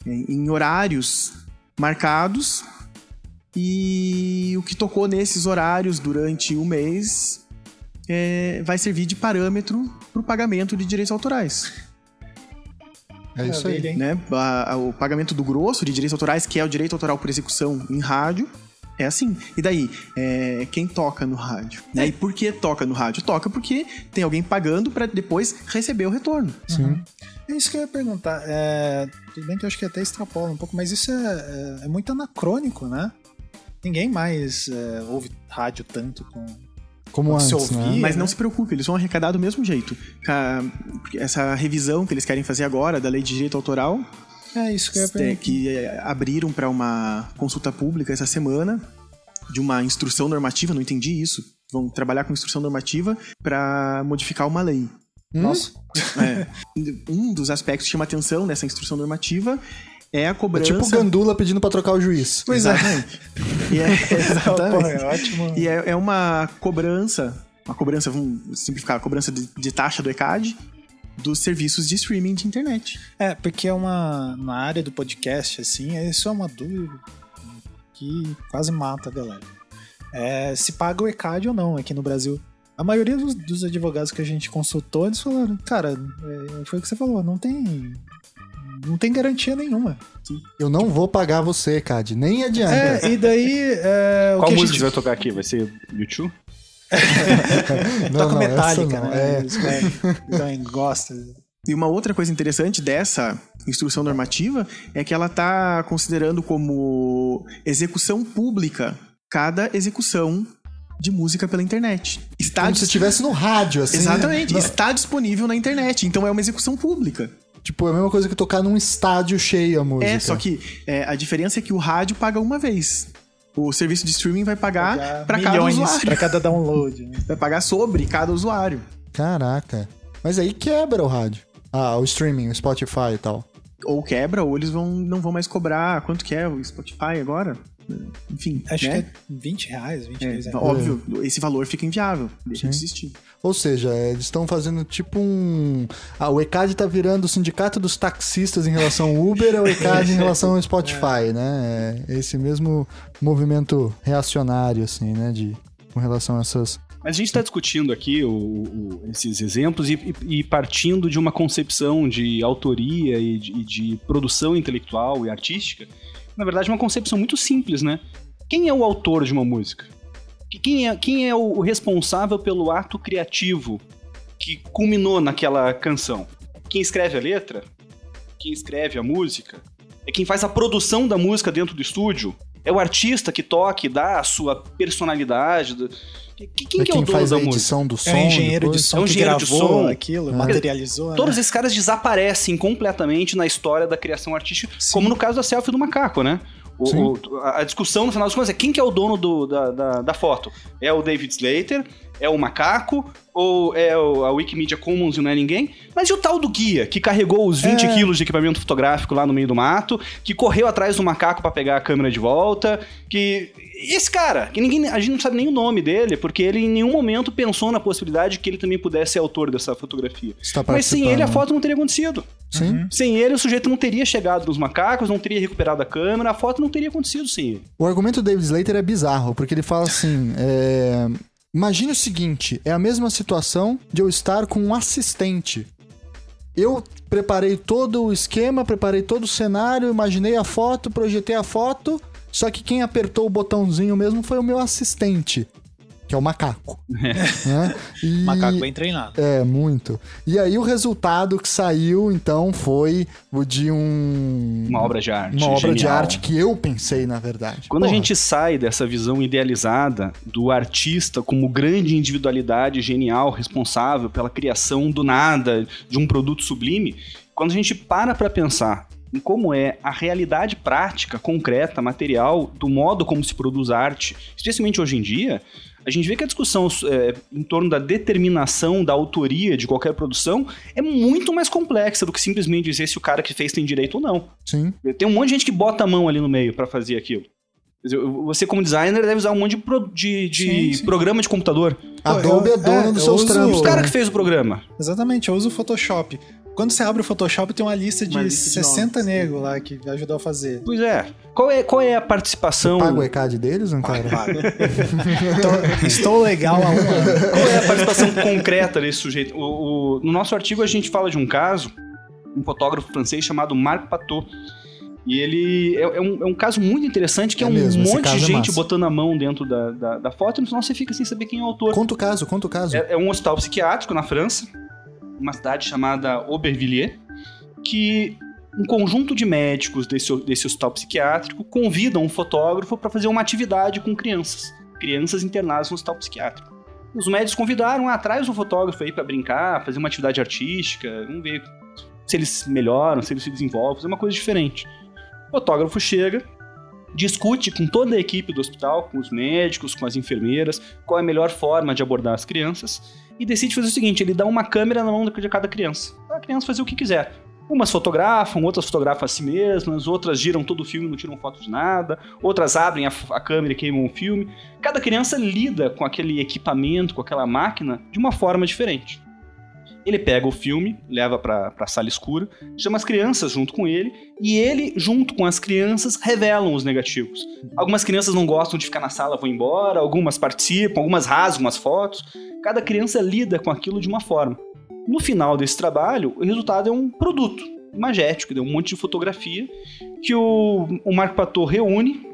é, em horários marcados. E o que tocou nesses horários durante o mês é, vai servir de parâmetro para o pagamento de direitos autorais
É isso aí.
Né? A- a- o pagamento do grosso de direitos autorais, que é o direito autoral por execução em rádio, é assim. E daí, é, quem toca no rádio? Né? E por que toca no rádio? Toca porque tem alguém pagando para depois receber o retorno.
Sim.
É isso que eu ia perguntar. É, tudo bem que eu acho que até extrapola um pouco, mas isso é, é- é muito anacrônico, né? Ninguém mais é, ouve rádio tanto com.
Como
Se
antes, né?
Mas
né?
não se preocupe, eles vão arrecadar do mesmo jeito. Essa revisão que eles querem fazer agora da lei de direito autoral,
É isso que eu ia
é,
perguntar.
que é, abriram para uma consulta pública essa semana de uma instrução normativa, não entendi isso. Vão trabalhar com instrução normativa para modificar uma lei.
Nossa.
É. Um dos aspectos que chama atenção nessa instrução normativa é a
É
cobrança.
tipo o Gandula pedindo pra trocar o juiz.
Pois é.
Exatamente. E é,
Pô,
exatamente.
é ótimo.
E é, é uma cobrança, uma cobrança, vamos simplificar, a cobrança de, de taxa do ECAD, dos serviços de streaming de internet.
É, porque é uma. Na área do podcast, assim, isso é uma dúvida que quase mata a galera. É, se paga o ECAD ou não aqui no Brasil. A maioria dos, dos advogados que a gente consultou, eles falaram, cara, é, foi o que você falou, não tem. Não tem garantia nenhuma.
Eu não vou pagar você, Cad, nem adianta.
É, e daí. É, o
Qual
que a
música
gente-
você vai tocar aqui? Vai ser YouTube?
Toca Metallica,
essa não,
né?
é.
Também gosta.
E uma outra coisa interessante dessa instrução normativa é que ela está considerando como execução pública cada execução de música pela internet. Está
Como se estivesse no rádio, assim.
Exatamente,
Não,
está disponível na internet, então é uma execução pública.
Tipo, é a mesma coisa que tocar num estádio cheio a música.
É, só que é, a diferença é que o rádio paga uma vez. O serviço de streaming vai pagar para cada
milhões
usuário.
pra cada download. né?
Vai pagar sobre cada usuário.
Caraca. Mas aí quebra o rádio. Ah, o streaming, o Spotify e tal.
Ou quebra, ou eles vão, não vão mais cobrar. Quanto que é o Spotify agora? Enfim.
Acho
né?
que é 20 reais, 20
É,
reais.
óbvio, esse valor fica inviável. Deixa de existir.
Ou seja, eles estão fazendo tipo um. Ah, o ECAD tá virando o sindicato dos taxistas em relação ao Uber, o ECAD em relação ao Spotify, né? É esse mesmo movimento reacionário, assim, né? De, com relação a essas.
Mas a gente está discutindo aqui o- o- esses exemplos e, e- partindo de uma concepção de autoria e de, de produção intelectual e artística, na verdade, uma concepção muito simples, né? Quem é o autor de uma música? Que- Quem é, quem é o responsável pelo ato criativo que culminou naquela canção? Quem escreve a letra? Quem escreve a música? É quem faz a produção da música dentro do estúdio? É o artista que toca e dá a sua personalidade? do- Que- que- Quem
é
que é o
quem
dono
faz
da
a
música?
edição do som.
É um engenheiro de
depois.
som
É um
que
engenheiro de
gravou
som.
aquilo,
É.
materializou. né?
Todos esses caras desaparecem completamente na história da criação artística,
Sim.
como no caso da selfie do macaco, né? O- o- a a discussão, no final das contas, é quem que é o dono do- da, da, da foto? É o David Slater? É o macaco? Ou é o- a Wikimedia Commons e não é ninguém? Mas e o tal do guia, que carregou os 20
É.
quilos de equipamento fotográfico lá no meio do mato, que correu atrás do macaco pra pegar a câmera de volta, que... Esse cara, que ninguém, a gente não sabe nem o nome dele, porque ele em nenhum momento pensou na possibilidade de que ele também pudesse ser autor dessa fotografia.
Está
Mas sem ele a foto não teria acontecido.
Sim.
Sem ele o sujeito não teria chegado nos macacos, não teria recuperado a câmera, a foto não teria acontecido sem ele.
O argumento do David Slater é bizarro, porque ele fala assim: é, imagine o seguinte, é a mesma situação de eu estar com um assistente. Eu preparei todo o esquema, preparei todo o cenário, imaginei a foto, projetei a foto, só que quem apertou o botãozinho mesmo foi o meu assistente, que é o macaco. né? E-
Macaco bem treinado.
é, muito. E aí o resultado que saiu, então, foi o de um.
Uma obra de arte.
Uma obra de
genial.
arte que eu pensei, na verdade.
Quando a
Porra,
gente sai dessa visão idealizada do artista como grande individualidade genial, responsável pela criação do nada de um produto sublime, quando a gente para pra pensar em como é a realidade prática, concreta, material, do modo como se produz arte, especialmente hoje em dia, a gente vê que a discussão é, em torno da determinação da autoria de qualquer produção é muito mais complexa do que simplesmente dizer se o cara que fez tem direito ou não.
Sim.
Tem um monte de gente que bota a mão ali no meio pra fazer aquilo. Dizer, Você, como designer, deve usar um monte de, pro- de- de
Sim, sim.
programa de computador.
Adobe é dono
é,
dos
eu
seus
uso-
trampos.
Os
né?
caras que fez o programa.
Exatamente, eu uso o Photoshop. Quando você abre o Photoshop, tem uma lista de
Uma lista de
60
nomes.
negros lá que ajudou a fazer.
Pois é. Qual é, qual é a participação.
Paga o ECAD deles, não, cara?
Então, estou legal há um ano.
Qual é a participação concreta desse sujeito? O- o- no nosso artigo a gente fala de um caso, um fotógrafo francês chamado Marc Patot. E ele é, é um, é um caso muito interessante, que é,
É
um
mesmo,
monte de
é
gente botando a mão dentro da, da, da foto e no final você fica sem saber quem é o autor.
Conta o caso, conta o caso.
É, é um hospital psiquiátrico na França, uma cidade chamada Aubervilliers, que um conjunto de médicos desse, desse hospital psiquiátrico convidam um fotógrafo para fazer uma atividade com crianças, crianças internadas no hospital psiquiátrico. Os médicos convidaram, ah, traz o fotógrafo aí para brincar, fazer uma atividade artística, vamos ver se eles melhoram, se eles se desenvolvem, fazer uma coisa diferente. O fotógrafo chega, discute com toda a equipe do hospital, com os médicos, com as enfermeiras, qual é a melhor forma de abordar as crianças e decide fazer o seguinte: ele dá uma câmera na mão de cada criança. A criança fazer o que quiser. Umas fotografam, outras fotografam a si mesmas, outras giram todo o filme e não tiram foto de nada, outras abrem a, a câmera e queimam o filme. Cada criança lida com aquele equipamento, com aquela máquina, de uma forma diferente. Ele pega o filme, leva pra, pra sala escura, chama as crianças junto com ele, e ele, junto com as crianças, revelam os negativos. Algumas crianças não gostam de ficar na sala, vão embora, algumas participam, algumas rasgam as fotos. Cada criança lida com aquilo de uma forma. No final desse trabalho, o resultado é um produto magético, um monte de fotografia que o, o Marco Pator reúne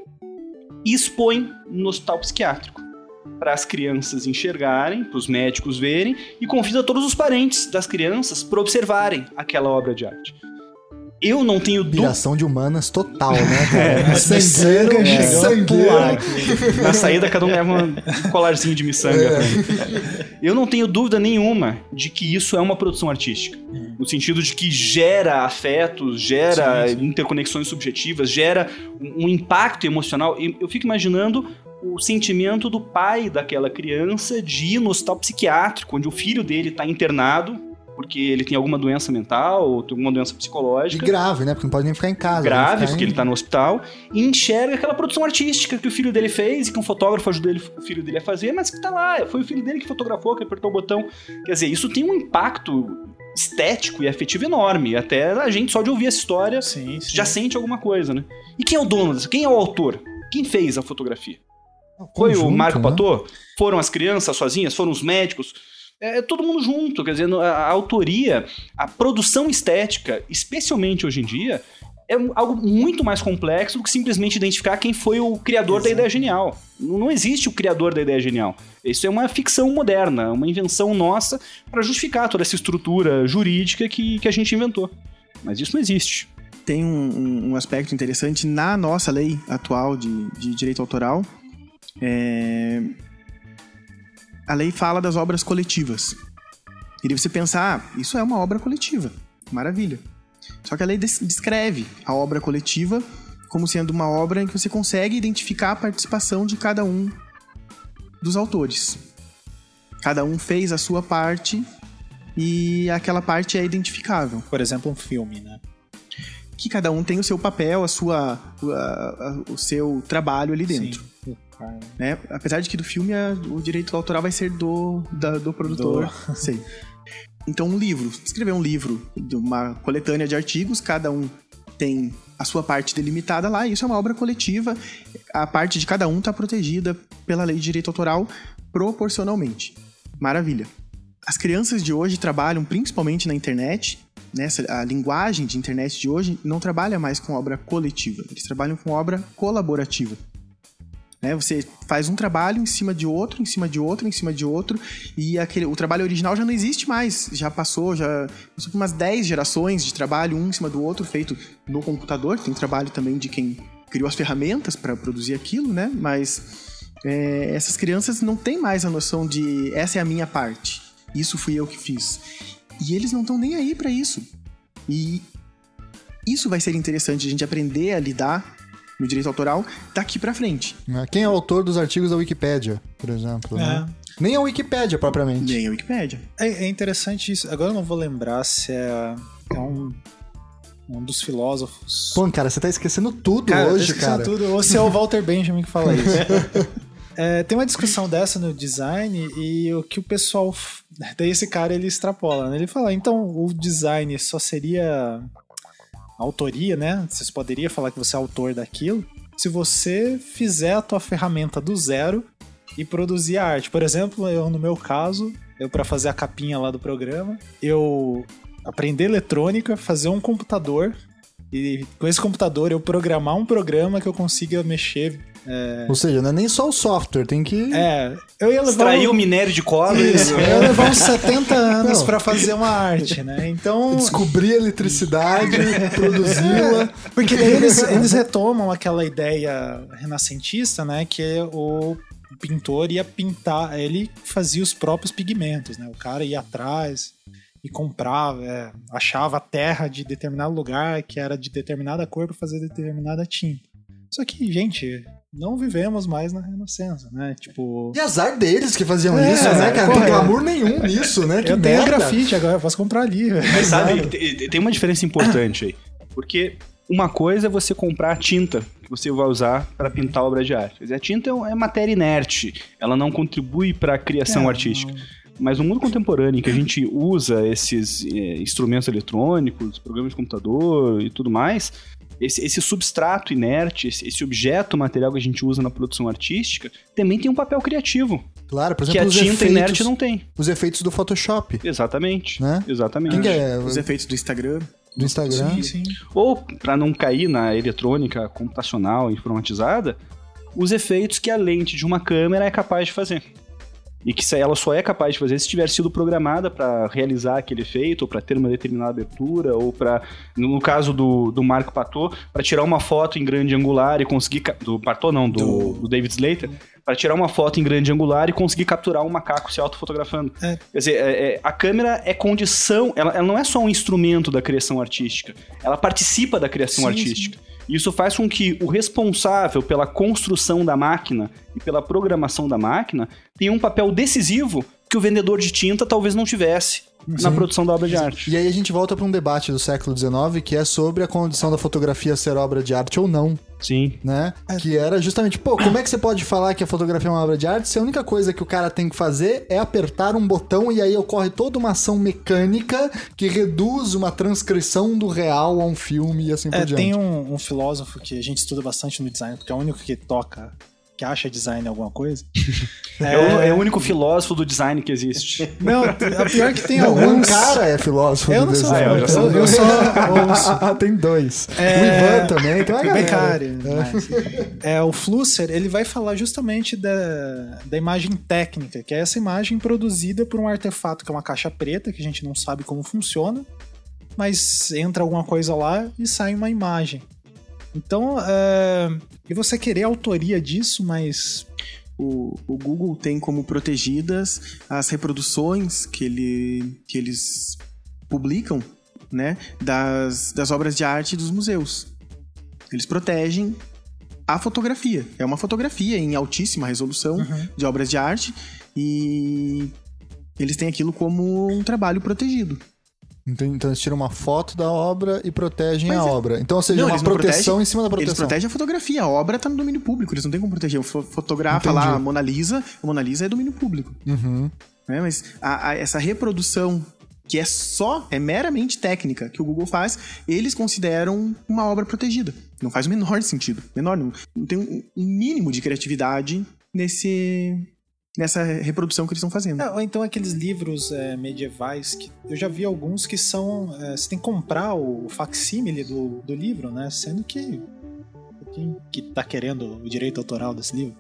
e expõe no hospital psiquiátrico para as crianças enxergarem, para os médicos verem e convida todos os parentes das crianças para observarem aquela obra de arte. Eu não tenho dúvida.
Piração de humanas total, né, cara?
É,
sangueiro,
é,
é.
Na saída, cada um leva um colarzinho de miçanga.
É.
Eu não tenho dúvida nenhuma de que isso é uma produção artística. No sentido de que gera afetos, gera
Sim, sim.
interconexões subjetivas, gera um impacto emocional. Eu fico imaginando o sentimento do pai daquela criança de ir no hospital psiquiátrico, onde o filho dele está internado, porque ele tem alguma doença mental ou tem alguma doença
E
psicológica
grave, né? Porque não pode nem ficar em casa.
grave,
tem que
porque ele
ficar
tá no hospital, e enxerga aquela produção artística que o filho dele fez e que um fotógrafo ajudou ele, o filho dele a fazer, mas que tá lá, foi o filho dele que fotografou, que apertou o botão. Quer dizer, isso tem um impacto estético e afetivo enorme. Até a gente, só de ouvir essa história,
Sim, sim.
já sente alguma coisa, né? E quem é o dono dessa? Quem é o autor? Quem fez a fotografia? Foi o Marco
né?
Pator? Foram as crianças sozinhas? Foram os médicos? É, é todo mundo junto, quer dizer, a, a autoria, a produção estética, especialmente hoje em dia, é algo muito mais complexo do que simplesmente identificar quem foi o criador da
Exato.
ideia genial. Não existe o criador da ideia genial. Isso é uma ficção moderna, uma invenção nossa para justificar toda essa estrutura jurídica que, que a gente inventou. Mas isso não existe.
Tem um, um- um aspecto interessante na nossa lei atual de, de direito autoral. É, A lei fala das obras coletivas. E daí você pensa, ah, isso é uma obra coletiva. Maravilha. Só que a lei des- descreve a obra coletiva como sendo uma obra em que você consegue identificar a participação de cada um dos autores. Cada um fez a sua parte e aquela parte é identificável
Por exemplo, um filme, né?
que cada um tem o seu papel, a sua, a- a- o seu trabalho ali dentro.
Sim.
Né? Apesar de que do filme a- o direito autoral vai ser do, da- do produtor. Sim. Então, um livro. Escrever um livro de uma coletânea de artigos, cada um tem a sua parte delimitada lá, e isso é uma obra coletiva. A parte de cada um está protegida pela lei de direito autoral proporcionalmente. Maravilha. As crianças de hoje trabalham principalmente na internet. Nessa, a linguagem de internet de hoje não trabalha mais com obra coletiva, eles trabalham com obra colaborativa. Né? Você faz um trabalho em cima de outro, em cima de outro, em cima de outro, e aquele, o trabalho original já não existe mais. Já passou, já passou por umas 10 gerações de trabalho, um em cima do outro, feito no computador. Tem trabalho também de quem criou as ferramentas para produzir aquilo, né? Mas é, essas crianças não têm mais a noção de essa é a minha parte, isso fui eu que fiz. E eles não estão nem aí para isso. E isso vai ser interessante a gente aprender a lidar no direito autoral daqui para frente.
Né? Quem é o autor dos artigos da Wikipédia, por exemplo? né? Nem a Wikipédia, propriamente.
Nem a Wikipédia.
É, é interessante isso. Agora eu não vou lembrar se é, é um, um dos filósofos.
Pô, cara, você tá esquecendo tudo
Cara,
hoje,
esquecendo
cara.
Tudo, ou se é o Walter Benjamin que fala isso. É, tem uma discussão dessa no design e o que o pessoal. Daí esse cara ele extrapola, né? Ele fala, então o design só seria autoria, né? Você poderia falar que você é autor daquilo se você fizer a tua ferramenta do zero e produzir a arte. Por exemplo, eu no meu caso, eu para fazer a capinha lá do programa, eu aprender eletrônica, fazer um computador e com esse computador eu programar um programa que eu consiga mexer.
Ou seja, não é nem só o software, tem que.
É, eu ia levar
Extrair
um-
o minério de cobre.
Isso, eu ia levar uns 70 anos pra fazer uma arte, né? Então,
Descobrir a eletricidade, produzi-la.
Porque daí eles, eles retomam aquela ideia renascentista, né? Que é o pintor ia pintar, ele fazia os próprios pigmentos, né? O cara ia atrás e comprava, é, achava a terra de determinado lugar que era de determinada cor para fazer determinada tinta. Só que, gente, não vivemos mais na Renascença, né? Tipo,
E azar deles que faziam
É,
isso, né, cara? Não tem glamour nenhum nisso, né? Que
eu tenho grafite agora, eu posso comprar ali. velho.
Mas sabe, tem uma diferença importante aí. Porque uma coisa é você comprar a tinta que você vai usar para pintar obra de arte. Quer dizer, A tinta é é matéria inerte, ela não contribui para a criação
É,
artística. Mas no mundo contemporâneo, em que a gente usa esses é, instrumentos eletrônicos, programas de computador e tudo mais, esse, esse substrato inerte, esse, esse, objeto material que a gente usa na produção artística, também tem um papel criativo.
Claro, por exemplo,
que a tinta
efeitos,
inerte não tem.
Os efeitos do Photoshop.
Exatamente.
Né?
Exatamente.
É?
Os efeitos do Instagram.
Do Instagram.
Sim, sim.
Ou, para não cair na eletrônica computacional informatizada, os efeitos que a lente de uma câmera é capaz de fazer. E que ela só é capaz de fazer se tiver sido programada para realizar aquele efeito, ou para ter uma determinada abertura, ou para, no caso do, do Marco Patot, para tirar uma foto em grande angular e conseguir. Do Patot, não, do, do David Slater, para tirar uma foto em grande angular e conseguir capturar um macaco se autofotografando.
É.
Quer dizer, é, é, a câmera é condição, ela, ela, não é só um instrumento da criação artística, ela participa da criação
Sim,
artística. Isso faz com que o responsável pela construção da máquina e pela programação da máquina tenha um papel decisivo que o vendedor de tinta talvez não tivesse na
Sim.
produção da obra de arte.
E aí a gente volta para um debate do século XIX que é sobre a condição da fotografia ser obra de arte ou não,
Sim.
né? Que era justamente, pô, como é que você pode falar que a fotografia é uma obra de arte se a única coisa que o cara tem que fazer é apertar um botão e aí ocorre toda uma ação mecânica que reduz uma transcrição do real a um filme e assim por
É,
diante.
tem um, um filósofo que a gente estuda bastante no design, porque é o único que toca, que acha design alguma coisa.
É, o, é o único filósofo do design que existe.
Não, a pior que tem
Não, um
alguns.
cara é filósofo
Eu
do
não sou,
design.
Ah, eu sou
eu, só ouço.
Ah, tem dois.
É,
O Ivan também, tem uma
Bem
galera.
caro. mas- É, o Flusser, ele vai falar justamente da, da imagem técnica, que é essa imagem produzida por um artefato que é uma caixa preta, que a gente não sabe como funciona, mas entra alguma coisa lá e sai uma imagem. Então, é, e você querer a autoria disso, mas
O, o Google tem como protegidas as reproduções que, ele, que eles publicam né, das, das obras de arte dos museus. Eles protegem a fotografia. É uma fotografia em altíssima resolução de obras de arte e eles têm aquilo como um trabalho protegido.
Então, então eles tiram uma foto da obra e protegem
Mas
a
é-
obra. Então, ou seja,
Não,
uma
eles
proteção em cima da
Eles
proteção.
protegem a fotografia, a obra está no domínio público, eles não têm como proteger. Fo- Fotografa
Entendi.
lá a Mona Lisa, a Mona Lisa é domínio público.
Uhum.
né? Mas a- a- essa reprodução que é só, é meramente técnica que o Google faz, eles consideram uma obra protegida. Não faz o menor sentido. Menor, não, não tem um, um mínimo de criatividade nesse nessa reprodução que eles estão fazendo.
É, ou então aqueles livros é, medievais que eu já vi alguns que são. é, você tem que comprar o facsímile do, do livro, né? Sendo que. Quem que tá querendo o direito autoral desse livro?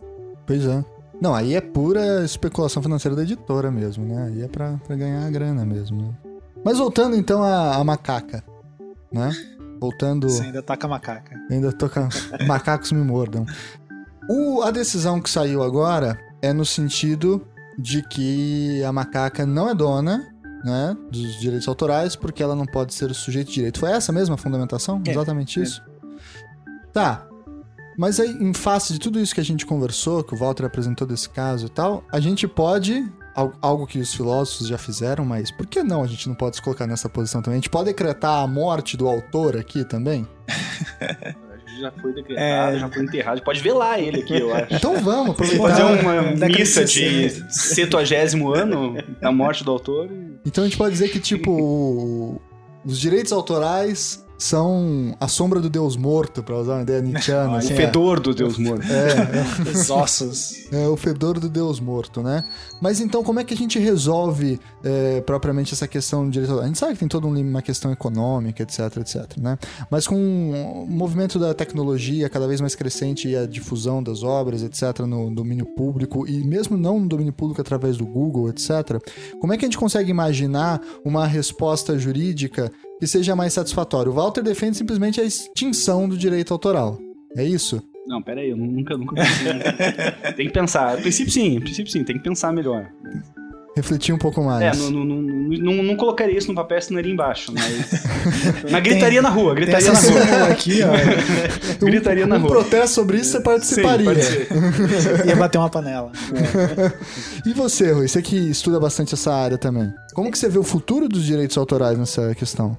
Pois é. Não, aí é pura especulação financeira da editora mesmo, né? Aí é pra, pra ganhar a grana mesmo, né? Mas voltando então à, à macaca, né? Voltando...
Você ainda tá com a macaca.
Ainda tô com... Macacos me mordam. O, a decisão que saiu agora é no sentido de que a macaca não é dona, né, dos direitos autorais, porque ela não pode ser o sujeito de direito. Foi essa mesma a fundamentação?
É,
Exatamente
é.
isso? Tá. Mas aí, em face de tudo isso que a gente conversou, que o Walter apresentou desse caso e tal, a gente pode, al- algo que os filósofos já fizeram, mas por que não a gente não pode se colocar nessa posição também? A gente pode decretar a morte do autor aqui também?
Já foi decretado, já foi enterrado. Pode velar ele aqui, eu acho.
Então vamos,
Fazer
aproveitar.
uma
Década de
missa de
60.
70 ano da morte do autor. e-
Então a gente pode dizer que, tipo, os direitos autorais são a sombra do Deus morto, pra usar uma ideia nietzschiana.
o
assim,
fedor do Deus morto.
é,
Os ossos.
é, é o fedor do Deus morto, né? Mas então, como é que a gente resolve é, propriamente essa questão de direitos autorais? A gente sabe que tem toda um- uma questão econômica, etc, etc, né? Mas com o movimento da tecnologia cada vez mais crescente e a difusão das obras, etc, no domínio público e mesmo não no domínio público através do Google, etc, como é que a gente consegue imaginar uma resposta jurídica que seja mais satisfatória? O Walter defende simplesmente a extinção do direito autoral. É isso?
Não, pera aí, eu nunca, nunca pensei. tem que pensar. A princípio sim, a princípio sim, tem que pensar melhor.
Refletir um pouco mais.
É, não, não, não, não, colocaria isso no papel, assinaria embaixo, mas... mas gritaria na rua, gritaria na rua.
aqui, ó.
Gritaria na
um
rua.
protesto sobre isso você
Sim,
participaria.
pode ser.
Ia bater uma panela.
E você, Rui? Você que estuda bastante essa área também. Como que você vê o futuro dos direitos autorais nessa questão?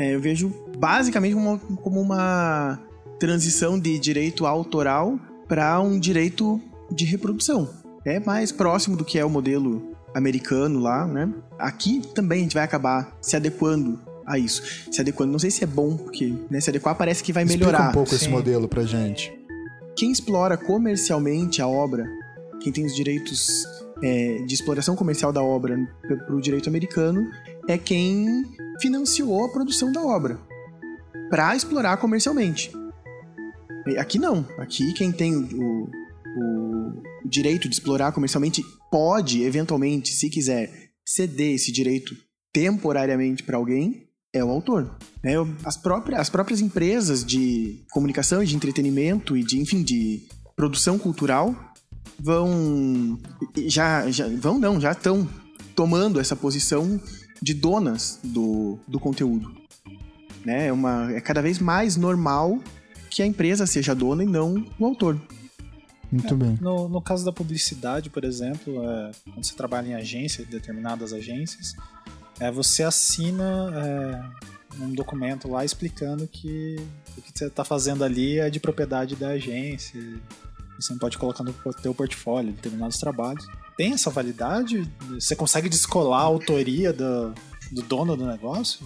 É, eu vejo basicamente como, como uma transição de direito autoral para um direito de reprodução. É mais próximo do que é o modelo americano lá, né? Aqui também a gente vai acabar se adequando a isso. Se adequando, não sei se é bom, porque né, se adequar parece que vai melhorar.
Explica um pouco esse
Sim.
modelo pra gente.
Quem explora comercialmente a obra, quem tem os direitos é, de exploração comercial da obra para o direito americano, é quem financiou a produção da obra para explorar comercialmente. Aqui não. Aqui quem tem o, o direito de explorar comercialmente pode, eventualmente, se quiser, ceder esse direito temporariamente para alguém é o autor. né? As, próprias, as próprias empresas de comunicação de entretenimento e de, enfim, de produção cultural vão já, já vão não, já estão tomando essa posição de donas do, do conteúdo. Né? É, uma, é cada vez mais normal que a empresa seja dona e não o autor.
Muito bem.
No, no caso da publicidade, por exemplo, é, quando você trabalha em agência, determinadas agências, é, você assina é, um documento lá explicando que o que você está fazendo ali é de propriedade da agência. Você não pode colocar no teu portfólio determinados trabalhos. Tem essa validade? Você consegue descolar a autoria do, do dono do negócio?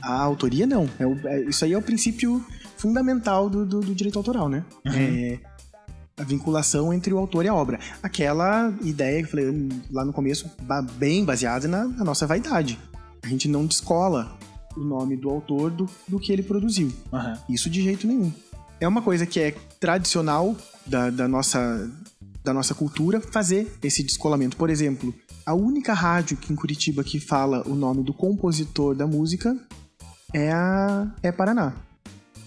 A autoria não. É o- é- isso aí é o princípio fundamental do, do- do direito autoral, né? É a vinculação entre o autor e a obra. Aquela ideia que eu falei lá no começo, bem baseada na, na nossa vaidade. A gente não descola o nome do autor do, do que ele produziu.
Aham.
Isso de jeito nenhum. É uma coisa que é tradicional da, da nossa, da nossa cultura fazer esse descolamento. Por exemplo, a única rádio que em Curitiba que fala o nome do compositor da música é a é Paraná.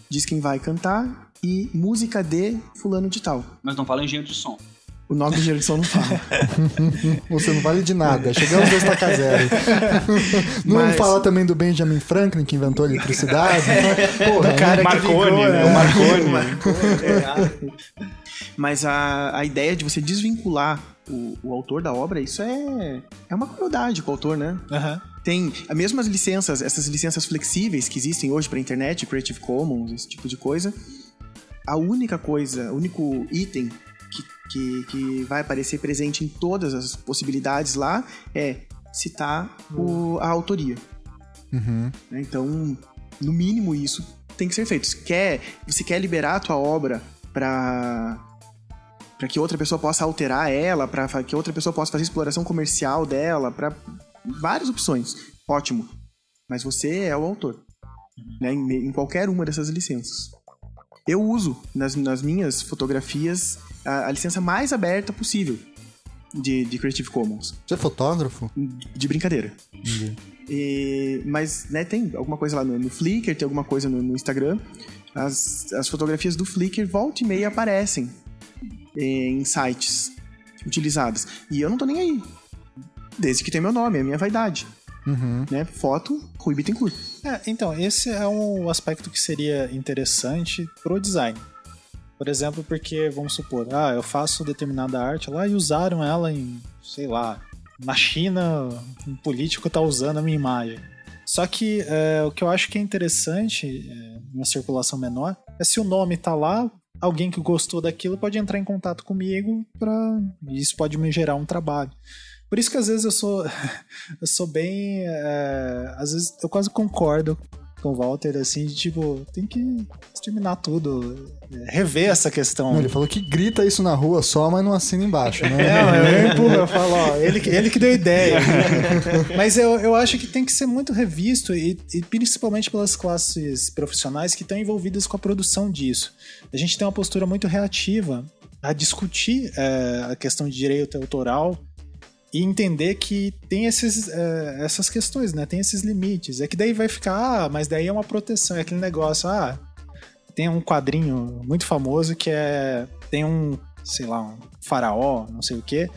Diz quem vai cantar e música de fulano de tal.
Mas não fala engenheiro de som.
O nome do Gerson não fala.
Você não vale de nada. Chegamos a estaca zero. Não
Mas-
fala também do Benjamin Franklin, que inventou a eletricidade. Porra,
cara que
Marconi,
ligou,
né?
é.
O Marconi.
Mas a, a ideia de você desvincular o, o autor da obra, isso é, é uma crueldade com o autor, né?
Aham.
Tem as mesmas licenças, essas licenças flexíveis que existem hoje para internet, Creative Commons, esse tipo de coisa. A única coisa, o único item que, que, vai aparecer presente em todas as possibilidades lá é citar o- a autoria.
Uhum.
né? Então, no mínimo isso tem que ser feito. Se quer, você quer liberar a tua obra para para que outra pessoa possa alterar ela, para que outra pessoa possa fazer exploração comercial dela, para várias opções. Ótimo. Mas você é o autor. Né? Em, em qualquer uma dessas licenças. Eu uso nas, nas minhas fotografias a, a licença mais aberta possível de, de Creative Commons.
Você é fotógrafo?
De brincadeira.
Entendi.
E- mas, né, tem alguma coisa lá no, no Flickr, tem alguma coisa no, no Instagram. As, as fotografias do Flickr, volta e meia, aparecem eh, em sites utilizadas. E eu não tô nem aí. Desde que tem meu nome, é a minha vaidade.
Uhum.
Né? Foto, Rui Bittencourt.
É, então, esse é um aspecto que seria interessante pro design. Por exemplo, porque, vamos supor, ah, eu faço determinada arte lá e usaram ela em, sei lá, na China, um político tá usando a minha imagem. Só que é, o que eu acho que é interessante, é, uma circulação menor, é se o nome tá lá, alguém que gostou daquilo pode entrar em contato comigo para isso pode me gerar um trabalho. Por isso que às vezes eu sou eu sou bem. é, às vezes eu quase concordo com o Walter, assim, de tipo, tem que exterminar tudo, é, rever essa questão.
Não, ele falou que grita isso na rua só, mas não assina embaixo, né?
Não, eu empurro, eu falo, ó, ele, que- ele que deu ideia. Mas eu, eu acho que tem que ser muito revisto, e, e principalmente pelas classes profissionais que estão envolvidas com a produção disso. A gente tem uma postura muito reativa a discutir é, a questão de direito autoral e entender que tem esses, é, essas questões, né? Tem esses limites. É que daí vai ficar, ah, mas daí é uma proteção, é aquele negócio, ah, tem um quadrinho muito famoso que é. Tem um, sei lá, um faraó, não sei o quê,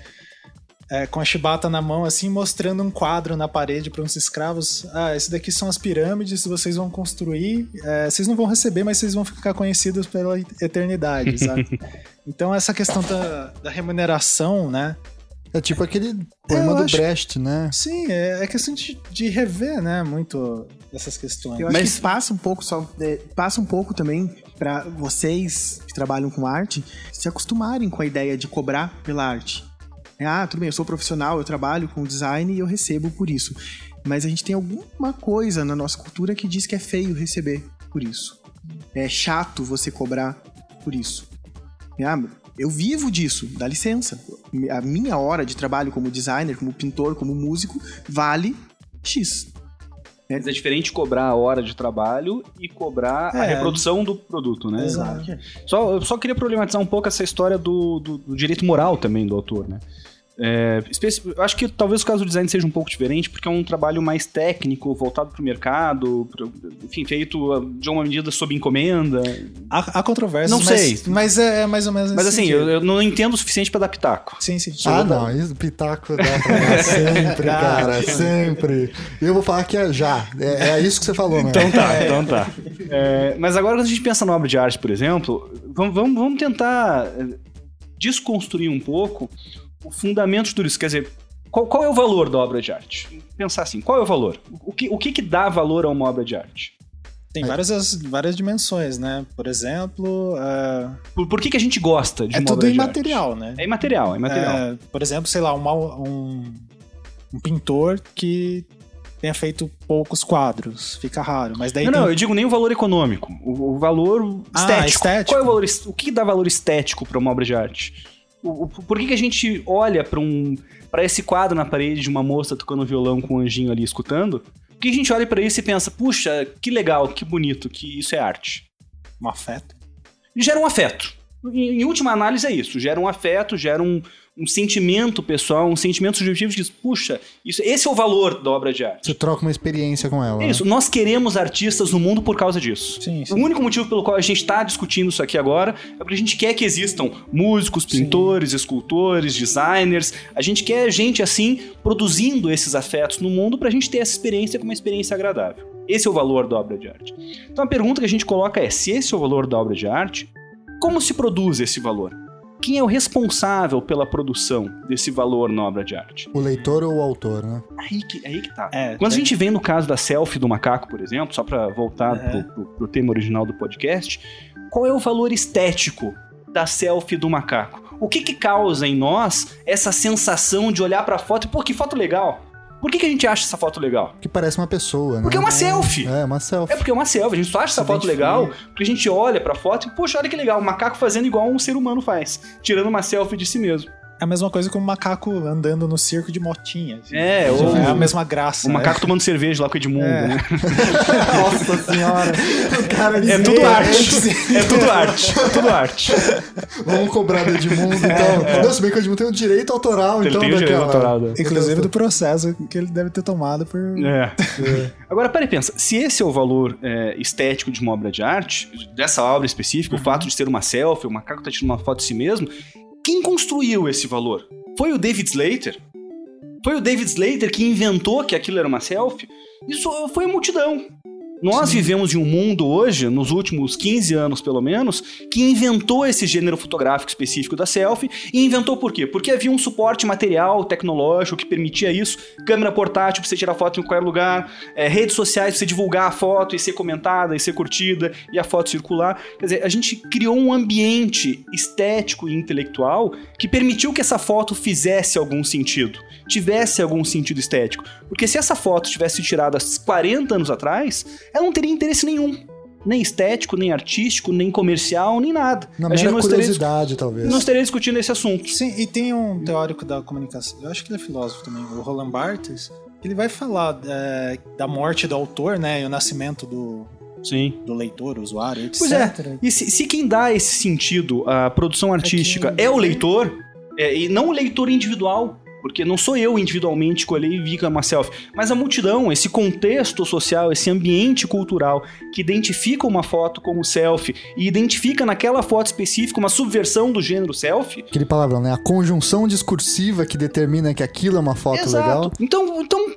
é, com a chibata na mão, assim, mostrando um quadro na parede para uns escravos. Ah, esse daqui são as pirâmides, vocês vão construir. é, vocês não vão receber, mas vocês vão ficar conhecidos pela eternidade, sabe? então, essa questão da, da remuneração, né?
É tipo aquele poema
eu
do
acho-
Brecht, né?
Sim, é, é questão de, de rever, né? Muito essas questões.
Eu acho
Mas-
que passa um pouco só. é, passa um pouco também para vocês que trabalham com arte se acostumarem com a ideia de cobrar pela arte. Ah, tudo bem, eu sou profissional, eu trabalho com design e eu recebo por isso. Mas a gente tem alguma coisa na nossa cultura que diz que é feio receber por isso. É chato você cobrar por isso. Ah, eu vivo disso, dá licença. A minha hora de trabalho como designer, como pintor, como músico, vale X.
Mas é diferente cobrar a hora de trabalho e cobrar a
É.
reprodução do produto, né?
Exato.
Só, eu só queria problematizar um pouco essa história do, do- do direito moral também do autor, né? É, acho que talvez o caso do design seja um pouco diferente, porque é um trabalho mais técnico, voltado para o mercado, pro- enfim, feito ah, de uma medida sob encomenda.
Há, há controvérsias,
Não
mas,
sei.
mas é, é mais ou menos
Mas assim, eu, eu não entendo o suficiente para dar pitaco.
Sim, sim.
Ah, não, isso pitaco dá pra dar sempre, cara, sempre. Eu vou falar que é já. É, é isso que você falou, né?
Então tá, então tá. É, mas agora quando a gente pensa na obra de arte, por exemplo, vamos, vamos, vamos tentar eh, desconstruir um pouco o fundamento de tudo isso. Quer dizer, qual, qual é o valor da obra de arte? Pensar assim, qual é o valor? O que, o que, que dá valor a uma obra de arte?
Tem várias, as- várias dimensões, né? Por exemplo, é,
Por, por que, que a gente gosta de
é
uma
tudo
obra de
imaterial, né?
arte? É imaterial, é imaterial.
É, por exemplo, sei lá, uma- um, um pintor que tenha feito poucos quadros, fica raro. Mas daí
não,
tem-
não, eu digo nem o valor econômico, o, o valor
Ah,
estético.
estético.
Qual é o valor, o que dá valor estético para uma obra de arte? O- o- por que, que a gente olha para um para esse quadro na parede de uma moça tocando violão com um anjinho ali escutando? Por que a gente olha para isso e pensa, puxa, que legal, que bonito, que isso é arte?
um afeto.
Gera um afeto. Em, em última análise é isso, gera um afeto, gera um, um sentimento pessoal, um sentimento subjetivo de diz, puxa, isso, esse é o valor da obra de arte.
Você troca uma experiência com ela.
É
né?
isso, nós queremos artistas no mundo por causa disso.
Sim,
O
sim.
único motivo pelo qual a gente está discutindo isso aqui agora é porque a gente quer que existam músicos, pintores, escultores, designers. A gente quer gente assim produzindo esses afetos no mundo para a gente ter essa experiência como uma experiência agradável. Esse é o valor da obra de arte. Então a pergunta que a gente coloca é: se esse é o valor da obra de arte, como se produz esse valor? Quem é o responsável pela produção desse valor na obra de arte?
O leitor ou o autor, né?
Aí que, aí que tá.
É,
Quando a
tem-
gente vem no caso da selfie do macaco, por exemplo, só pra voltar
Uhum.
pro, pro- pro tema original do podcast, qual é o valor estético da selfie do macaco? O que que causa em nós essa sensação de olhar pra foto e, pô, que foto legal? Por que, que a gente acha essa foto legal?
Que parece uma pessoa, né?
Porque é uma selfie.
É, uma selfie.
É porque é uma selfie, a gente só acha essa foto legal porque a gente olha pra foto e, poxa, olha que legal, o macaco fazendo igual um ser humano faz, tirando uma selfie de si mesmo.
É a mesma coisa que um macaco andando no circo de motinha. assim.
É, ou
É a mesma graça.
o
né?
macaco tomando cerveja lá com o Edmundo,
É.
né?
Nossa senhora. O cara
É tudo
desvia
arte. É tudo arte. É tudo arte.
Vamos cobrar do Edmundo, então. Não, se bem que o Edmundo tem o direito autoral,
Ele
então,
tem o direito autoral. né?
Inclusive do processo que ele deve ter tomado por.
É. Agora, peraí, pensa. Se esse é o valor é, estético de uma obra de arte, dessa obra específica, o fato de ser uma selfie, o macaco tá tirando uma foto de si mesmo, quem construiu esse valor? Foi o David Slater? Foi o David Slater que inventou que aquilo era uma selfie? Isso foi a multidão. Nós vivemos em um mundo hoje, nos últimos 15 anos pelo menos, que inventou esse gênero fotográfico específico da selfie. E inventou por quê? Porque havia um suporte material, tecnológico que permitia isso. Câmera portátil pra você tirar foto em qualquer lugar. é, redes sociais pra você divulgar a foto e ser comentada e ser curtida e a foto circular. Quer dizer, a gente criou um ambiente estético e intelectual que permitiu que essa foto fizesse algum sentido. Tivesse algum sentido estético. Porque se essa foto tivesse tirada 40 anos atrás, ela não teria interesse nenhum. Nem estético, nem artístico, nem comercial, nem nada.
Na
a gente
mera
não estaria,
curiosidade, talvez.
não estaria discutindo esse assunto.
Sim, e tem um teórico da comunicação, eu acho que ele é filósofo também, o Roland Barthes, que ele vai falar é, da morte do autor, né, e o nascimento do,
Sim.
do leitor, usuário, etc.
Pois é. E se, se quem dá esse sentido à produção artística é, o leitor, é, e não o leitor individual, porque não sou eu individualmente que olhei e vi que é uma selfie, mas a multidão, esse contexto social, esse ambiente cultural que identifica uma foto como selfie e identifica naquela foto específica uma subversão do gênero selfie.
Aquele palavrão, né? A conjunção discursiva que determina que aquilo é uma foto legal.
Então, então,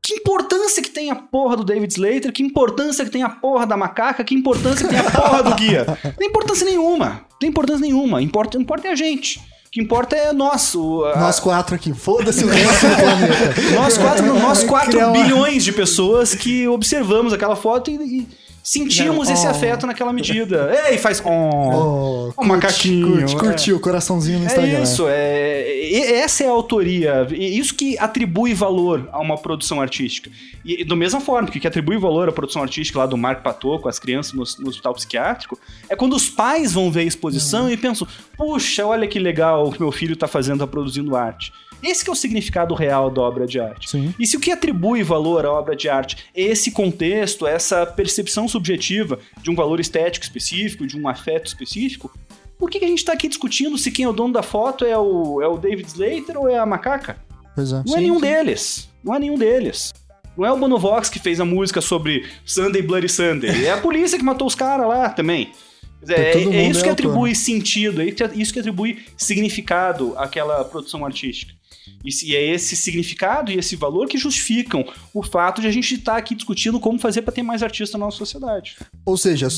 que importância que tem a porra do David Slater, que importância que tem a porra da macaca, que importância que tem a porra do guia. Não tem importância nenhuma. Não tem importância nenhuma. Importa, importa é a gente. O que importa é nós. o- a-
Nós quatro aqui. Foda-se o resto do planeta.
nós quatro, nós quatro
Criar uma-
bilhões de pessoas que observamos aquela foto e, e-. sentimos esse afeto naquela medida. Ei, faz. Oh,
Oh,
um macaquinho,
Curte,
é.
curtiu o coraçãozinho no Instagram.
É isso, é, essa é a autoria, e isso que atribui valor a uma produção artística. E, e da mesma forma que, que atribui valor à produção artística lá do Marco Patot com as crianças no, no hospital psiquiátrico, é quando os pais vão ver a exposição e pensam, puxa, olha que legal o que meu filho está fazendo, está produzindo arte. Esse que é o significado real da obra de arte.
Sim.
E se o que atribui valor à obra de arte é esse contexto, essa percepção subjetiva de um valor estético específico, de um afeto específico, por que, que a gente está aqui discutindo se quem é o dono da foto é o, é o David Slater ou é a macaca?
Pois é.
Não é nenhum deles. Não é nenhum deles. Não é o Bono Vox que fez a música sobre Sunday Bloody Sunday. É a polícia que matou os caras lá também. Dizer,
É,
É,
todo
é isso
é
que
autor.
atribui sentido, é isso que atribui significado àquela produção artística. E é esse significado e esse valor que justificam o fato de a gente estar aqui discutindo como fazer para ter mais artistas na nossa sociedade.
Ou seja,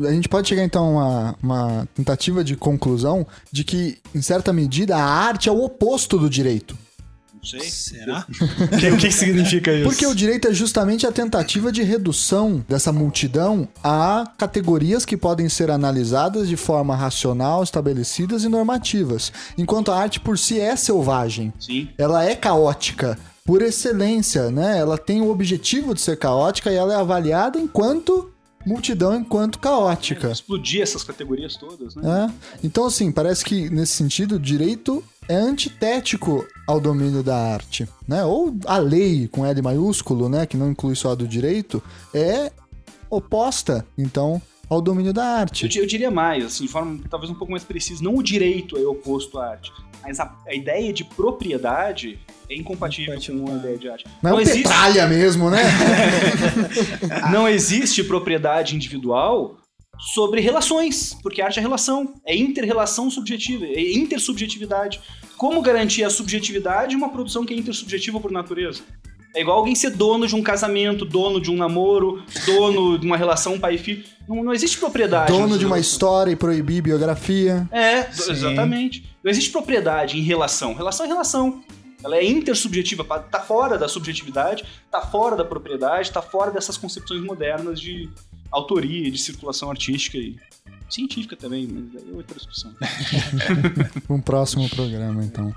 a gente pode chegar então a uma, uma tentativa de conclusão de que, em certa medida, a arte é o oposto do direito.
Não sei.
Será?
o que significa isso?
Porque o direito é justamente a tentativa de redução dessa multidão a categorias que podem ser analisadas de forma racional, estabelecidas e normativas. Enquanto a arte por si é selvagem,
Sim.
ela é caótica por excelência, né? Ela tem o objetivo de ser caótica e ela é avaliada enquanto multidão, enquanto caótica.
Explodir essas categorias todas, né?
É. Então, assim, parece que nesse sentido, o direito é antitético ao domínio da arte, né? Ou a lei com L maiúsculo, né, que não inclui só a do direito, é oposta, então, ao domínio da
Eu,
arte.
di- eu diria mais, assim, de forma talvez um pouco mais precisa, não o direito é oposto à arte, mas a, a ideia de propriedade é incompatível com a
a
ideia de arte.
Não é
existe,
petralha mesmo, né?
não existe propriedade individual sobre relações, porque arte é relação, é inter-relação subjetiva, é intersubjetividade. Como garantir a subjetividade de uma produção que é intersubjetiva por natureza? É igual alguém ser dono de um casamento, dono de um namoro, dono de uma relação pai e filho. Não, não existe propriedade.
Dono de uma
relação.
história e proibir biografia.
É,
Sim.
exatamente. Não existe propriedade em relação. Relação é relação. Ela é intersubjetiva, tá fora da subjetividade, tá fora da propriedade, tá fora dessas concepções modernas de autoria, de circulação artística e científica também, mas é outra discussão.
Um próximo programa, então.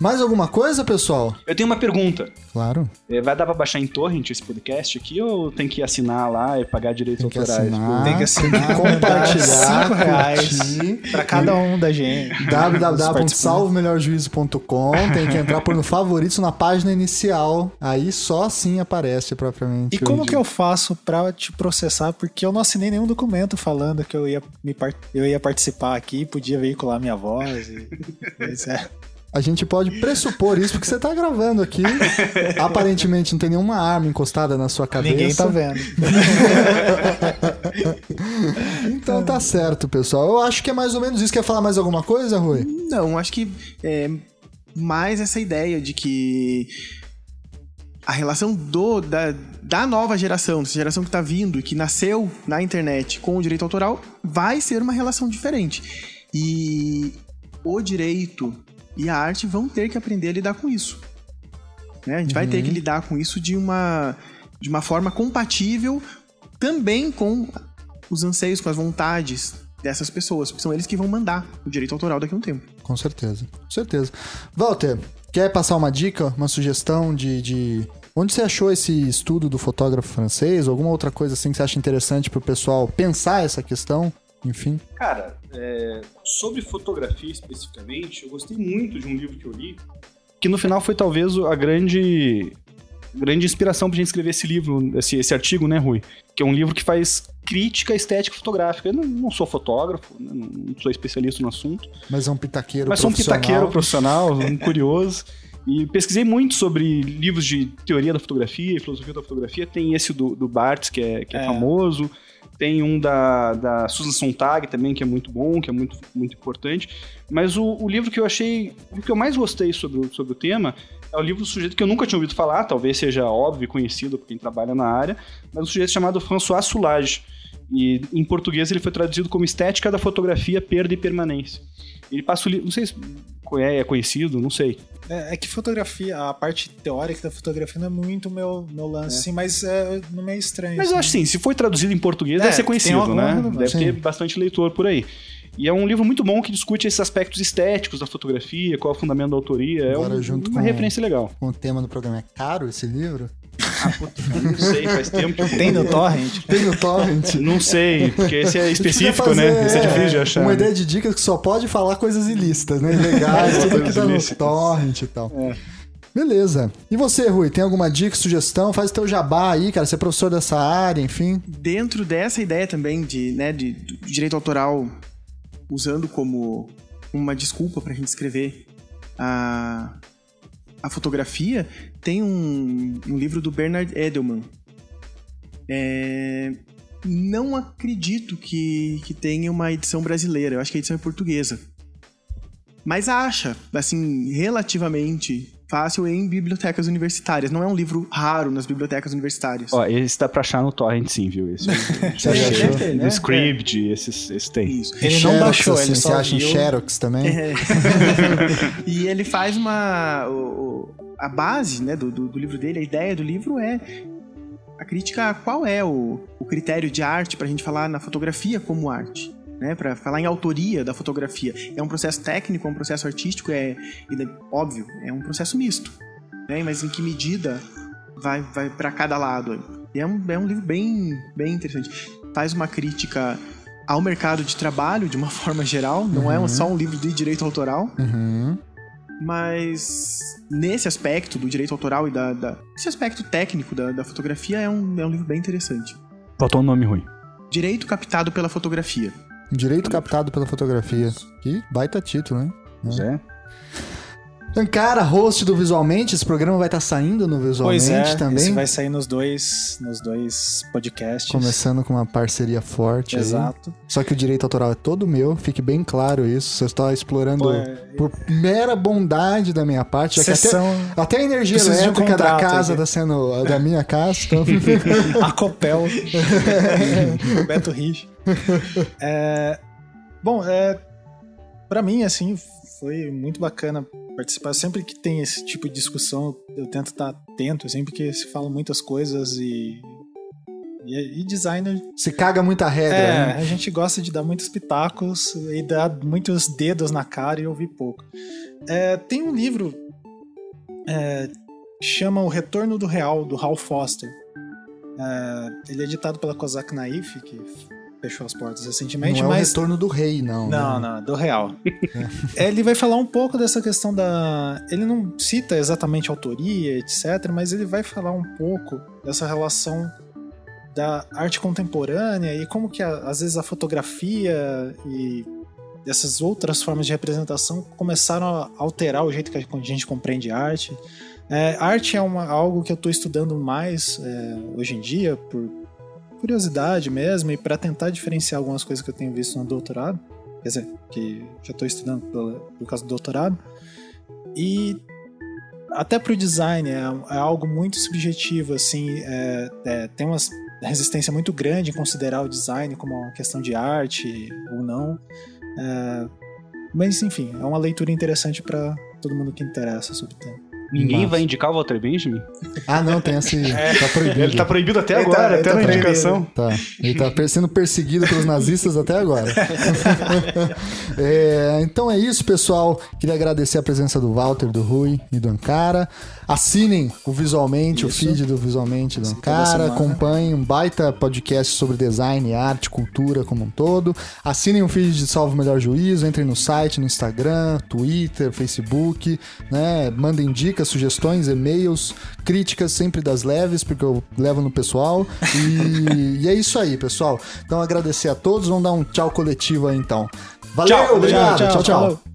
Mais alguma coisa, pessoal?
Eu tenho uma pergunta.
Claro.
É, Vai dar pra baixar em torrent esse podcast aqui ou tem que assinar lá e pagar direitos
Tem que
autorais?
assinar.
Tem que assinar,
compartilhar,
cinco reais pra cada um da gente.
www.salvomelhorjuízo.com tem que entrar por no favoritos na página inicial. Aí só assim aparece propriamente.
E como que eu faço pra te processar? Porque eu não assinei nenhum documento falando que eu ia, me eu ia participar aqui, podia veicular minha voz. E... Pois é.
A gente pode pressupor isso porque você tá gravando aqui. Aparentemente não tem nenhuma arma encostada na sua cabeça.
Ninguém tá vendo.
Então tá certo, pessoal. Eu acho que é mais ou menos isso. Quer falar mais alguma coisa, Rui?
Não, acho que é mais essa ideia de que a relação do da, da nova geração, dessa geração que tá vindo e que nasceu na internet com o direito autoral, vai ser uma relação diferente. E o direito e a arte vão ter que aprender a lidar com isso. né? A gente vai ter que lidar com isso de uma, de uma forma compatível também com os anseios, com as vontades dessas pessoas, porque são eles que vão mandar o direito autoral daqui a um tempo.
Com certeza. Com certeza. Walter, quer passar uma dica, uma sugestão de. de... Onde você achou esse estudo do fotógrafo francês? Alguma outra coisa assim que você acha interessante pro pessoal pensar essa questão? Enfim.
Cara, é, sobre fotografia especificamente, eu gostei muito de um livro que eu li, que no final foi talvez a grande, grande inspiração pra gente escrever esse livro, esse, esse artigo, né, Rui? Que é um livro que faz crítica à estética fotográfica. Eu não, não sou fotógrafo, né, não sou especialista no assunto,
Mas é um pitaqueiro
mas sou um
profissional.
pitaqueiro profissional, um curioso. E pesquisei muito sobre livros de teoria da fotografia e filosofia da fotografia. Tem esse do, do Barthes, que é, que é
É.
famoso. Tem um da, da Susan Sontag também, que é muito bom, que é muito, muito importante. Mas o, o livro que eu achei, o que eu mais gostei sobre, o- sobre o tema é o livro do sujeito que eu nunca tinha ouvido falar, talvez seja óbvio e conhecido por quem trabalha na área, mas um sujeito chamado François Soulage. E em português ele foi traduzido como Estética da Fotografia, Perda e Permanência. Ele passa o livro, não sei se é conhecido, não sei.
É, é que fotografia, a parte teórica da fotografia não é muito meu, meu lance, assim, mas é no meio estranho.
Mas eu acho assim, se foi traduzido em português,
É,
deve ser
tem
conhecido,
alguma-
né? Deve
Sim.
ter bastante leitor por aí. E é um livro muito bom que discute esses aspectos estéticos da fotografia, qual é o fundamento da autoria. É
Agora,
um-
junto
uma
com-
referência legal.
Com o tema do programa. É caro esse livro?
Não sei, faz tempo que eu
Tem no torrent?
Tem no Torrent?
Não sei, porque esse é
A
específico,
fazer,
né? Esse é difícil de achar.
Uma ideia de dicas que só pode falar coisas ilícitas, né? Legais, tudo que
Coisas
tá no
ilícitas.
torrent e tal.
É.
Beleza. E você, Rui, tem alguma dica, sugestão? Faz o teu jabá aí, cara. Você é professor dessa área, enfim.
Dentro dessa ideia também de, né, de, de direito autoral usando como uma desculpa pra gente escrever a, a fotografia, tem um, um livro do Bernard Edelman. É, não acredito que, que tenha uma edição brasileira, eu acho que a edição é portuguesa. Mas acha, assim, relativamente fácil em bibliotecas universitárias. Não é um livro raro nas bibliotecas universitárias.
Ó, esse dá pra achar no torrent sim, viu? Esse,
Você
Deve
achou?
ter, né?
no Scribd, esses, esses tem.
Isso.
Ele não
Xerox,
baixou,
assim,
ele
Você
só
acha em
viu.
Xerox também?
É. e ele faz uma. o- o- a base né, do, do, do livro dele, a ideia do livro é a crítica a qual é o, o critério de arte para a gente falar na fotografia como arte. Né, para falar em autoria da fotografia. É um processo técnico, é um processo artístico, é, óbvio, é um processo misto. Né, mas em que medida vai, vai para cada lado? é um, é um livro bem, bem interessante. Faz uma crítica ao mercado de trabalho de uma forma geral, não é um- só um livro de direito autoral,
Uhum.
mas nesse aspecto do direito autoral e da, da- esse aspecto técnico da, da fotografia é um, é um livro bem interessante.
Faltou um nome ruim.
Direito captado pela fotografia.
Direito captado pela fotografia. Que baita título, hein?
Pois é.
Ankara, host do Visualmente. Esse programa vai estar saindo no Visualmente
Pois é,
também.
esse vai sair nos dois, nos dois podcasts.
Começando com uma parceria forte aí.
Exato.
Só que o direito autoral é todo meu, fique bem claro isso. Você está explorando
Pô, é-
por mera bondade da minha parte. Já que até,
Sessão
até a energia
Preciso de um
elétrica da
contrato
casa está sendo da minha casa. Então...
a Copel. Beto Rich. É, bom, é, para mim, assim, foi muito bacana participar. Sempre que tem esse tipo de discussão, eu tento estar atento, sempre que se fala muitas coisas e. E, e designer.
Se caga muita regra,
É,
né?
a gente gosta de dar muitos pitacos e dar muitos dedos na cara e ouvir pouco. É, tem um livro é, que chama O Retorno do Real, do Hal Foster. É, ele é editado pela Kozak Naif, que fechou as portas recentemente,
Não é o
mas.
retorno do rei, não.
Não,
né?
não, do real. É, ele vai falar um pouco dessa questão da. Ele não cita exatamente autoria, etc., mas ele vai falar um pouco dessa relação da arte contemporânea e como que às vezes a fotografia e essas outras formas de representação começaram a alterar o jeito que a gente compreende arte. É, arte é uma- algo que eu estou estudando mais é, hoje em dia por curiosidade mesmo e para tentar diferenciar algumas coisas que eu tenho visto no doutorado, quer dizer, que já estou estudando pela- por causa do doutorado. E até para o design é, é algo muito subjetivo, assim, é- é, tem uma resistência muito grande em considerar o design como uma questão de arte ou não. É, mas enfim, é uma leitura interessante para todo mundo que interessa sobre o tema.
Ninguém
Massa.
vai indicar o Walter Benjamin?
Ah, não, tem esse. Tá proibido.
Ele tá proibido até
Ele tá-
agora,
ele
até
tá
na indicação.
Tá. Ele tá sendo perseguido pelos nazistas até agora. É, então é isso, pessoal. Queria agradecer a presença do Walter, do Rui e do Ankara. Assinem o Visualmente, o
Isso.
feed do Visualmente do
semana.
Acompanhem um baita podcast sobre design, arte, cultura como um todo. Assinem o feed de Salvo o Melhor Juízo. Entrem no site, no Instagram, Twitter, Facebook. Né? Mandem dicas, sugestões, e-mails, críticas sempre das leves, porque eu levo no pessoal. E, e é isso aí, pessoal. Então agradecer a todos. Vamos dar um tchau coletivo aí então. Valeu,
Tchau,
obrigado. tchau. tchau.
falou.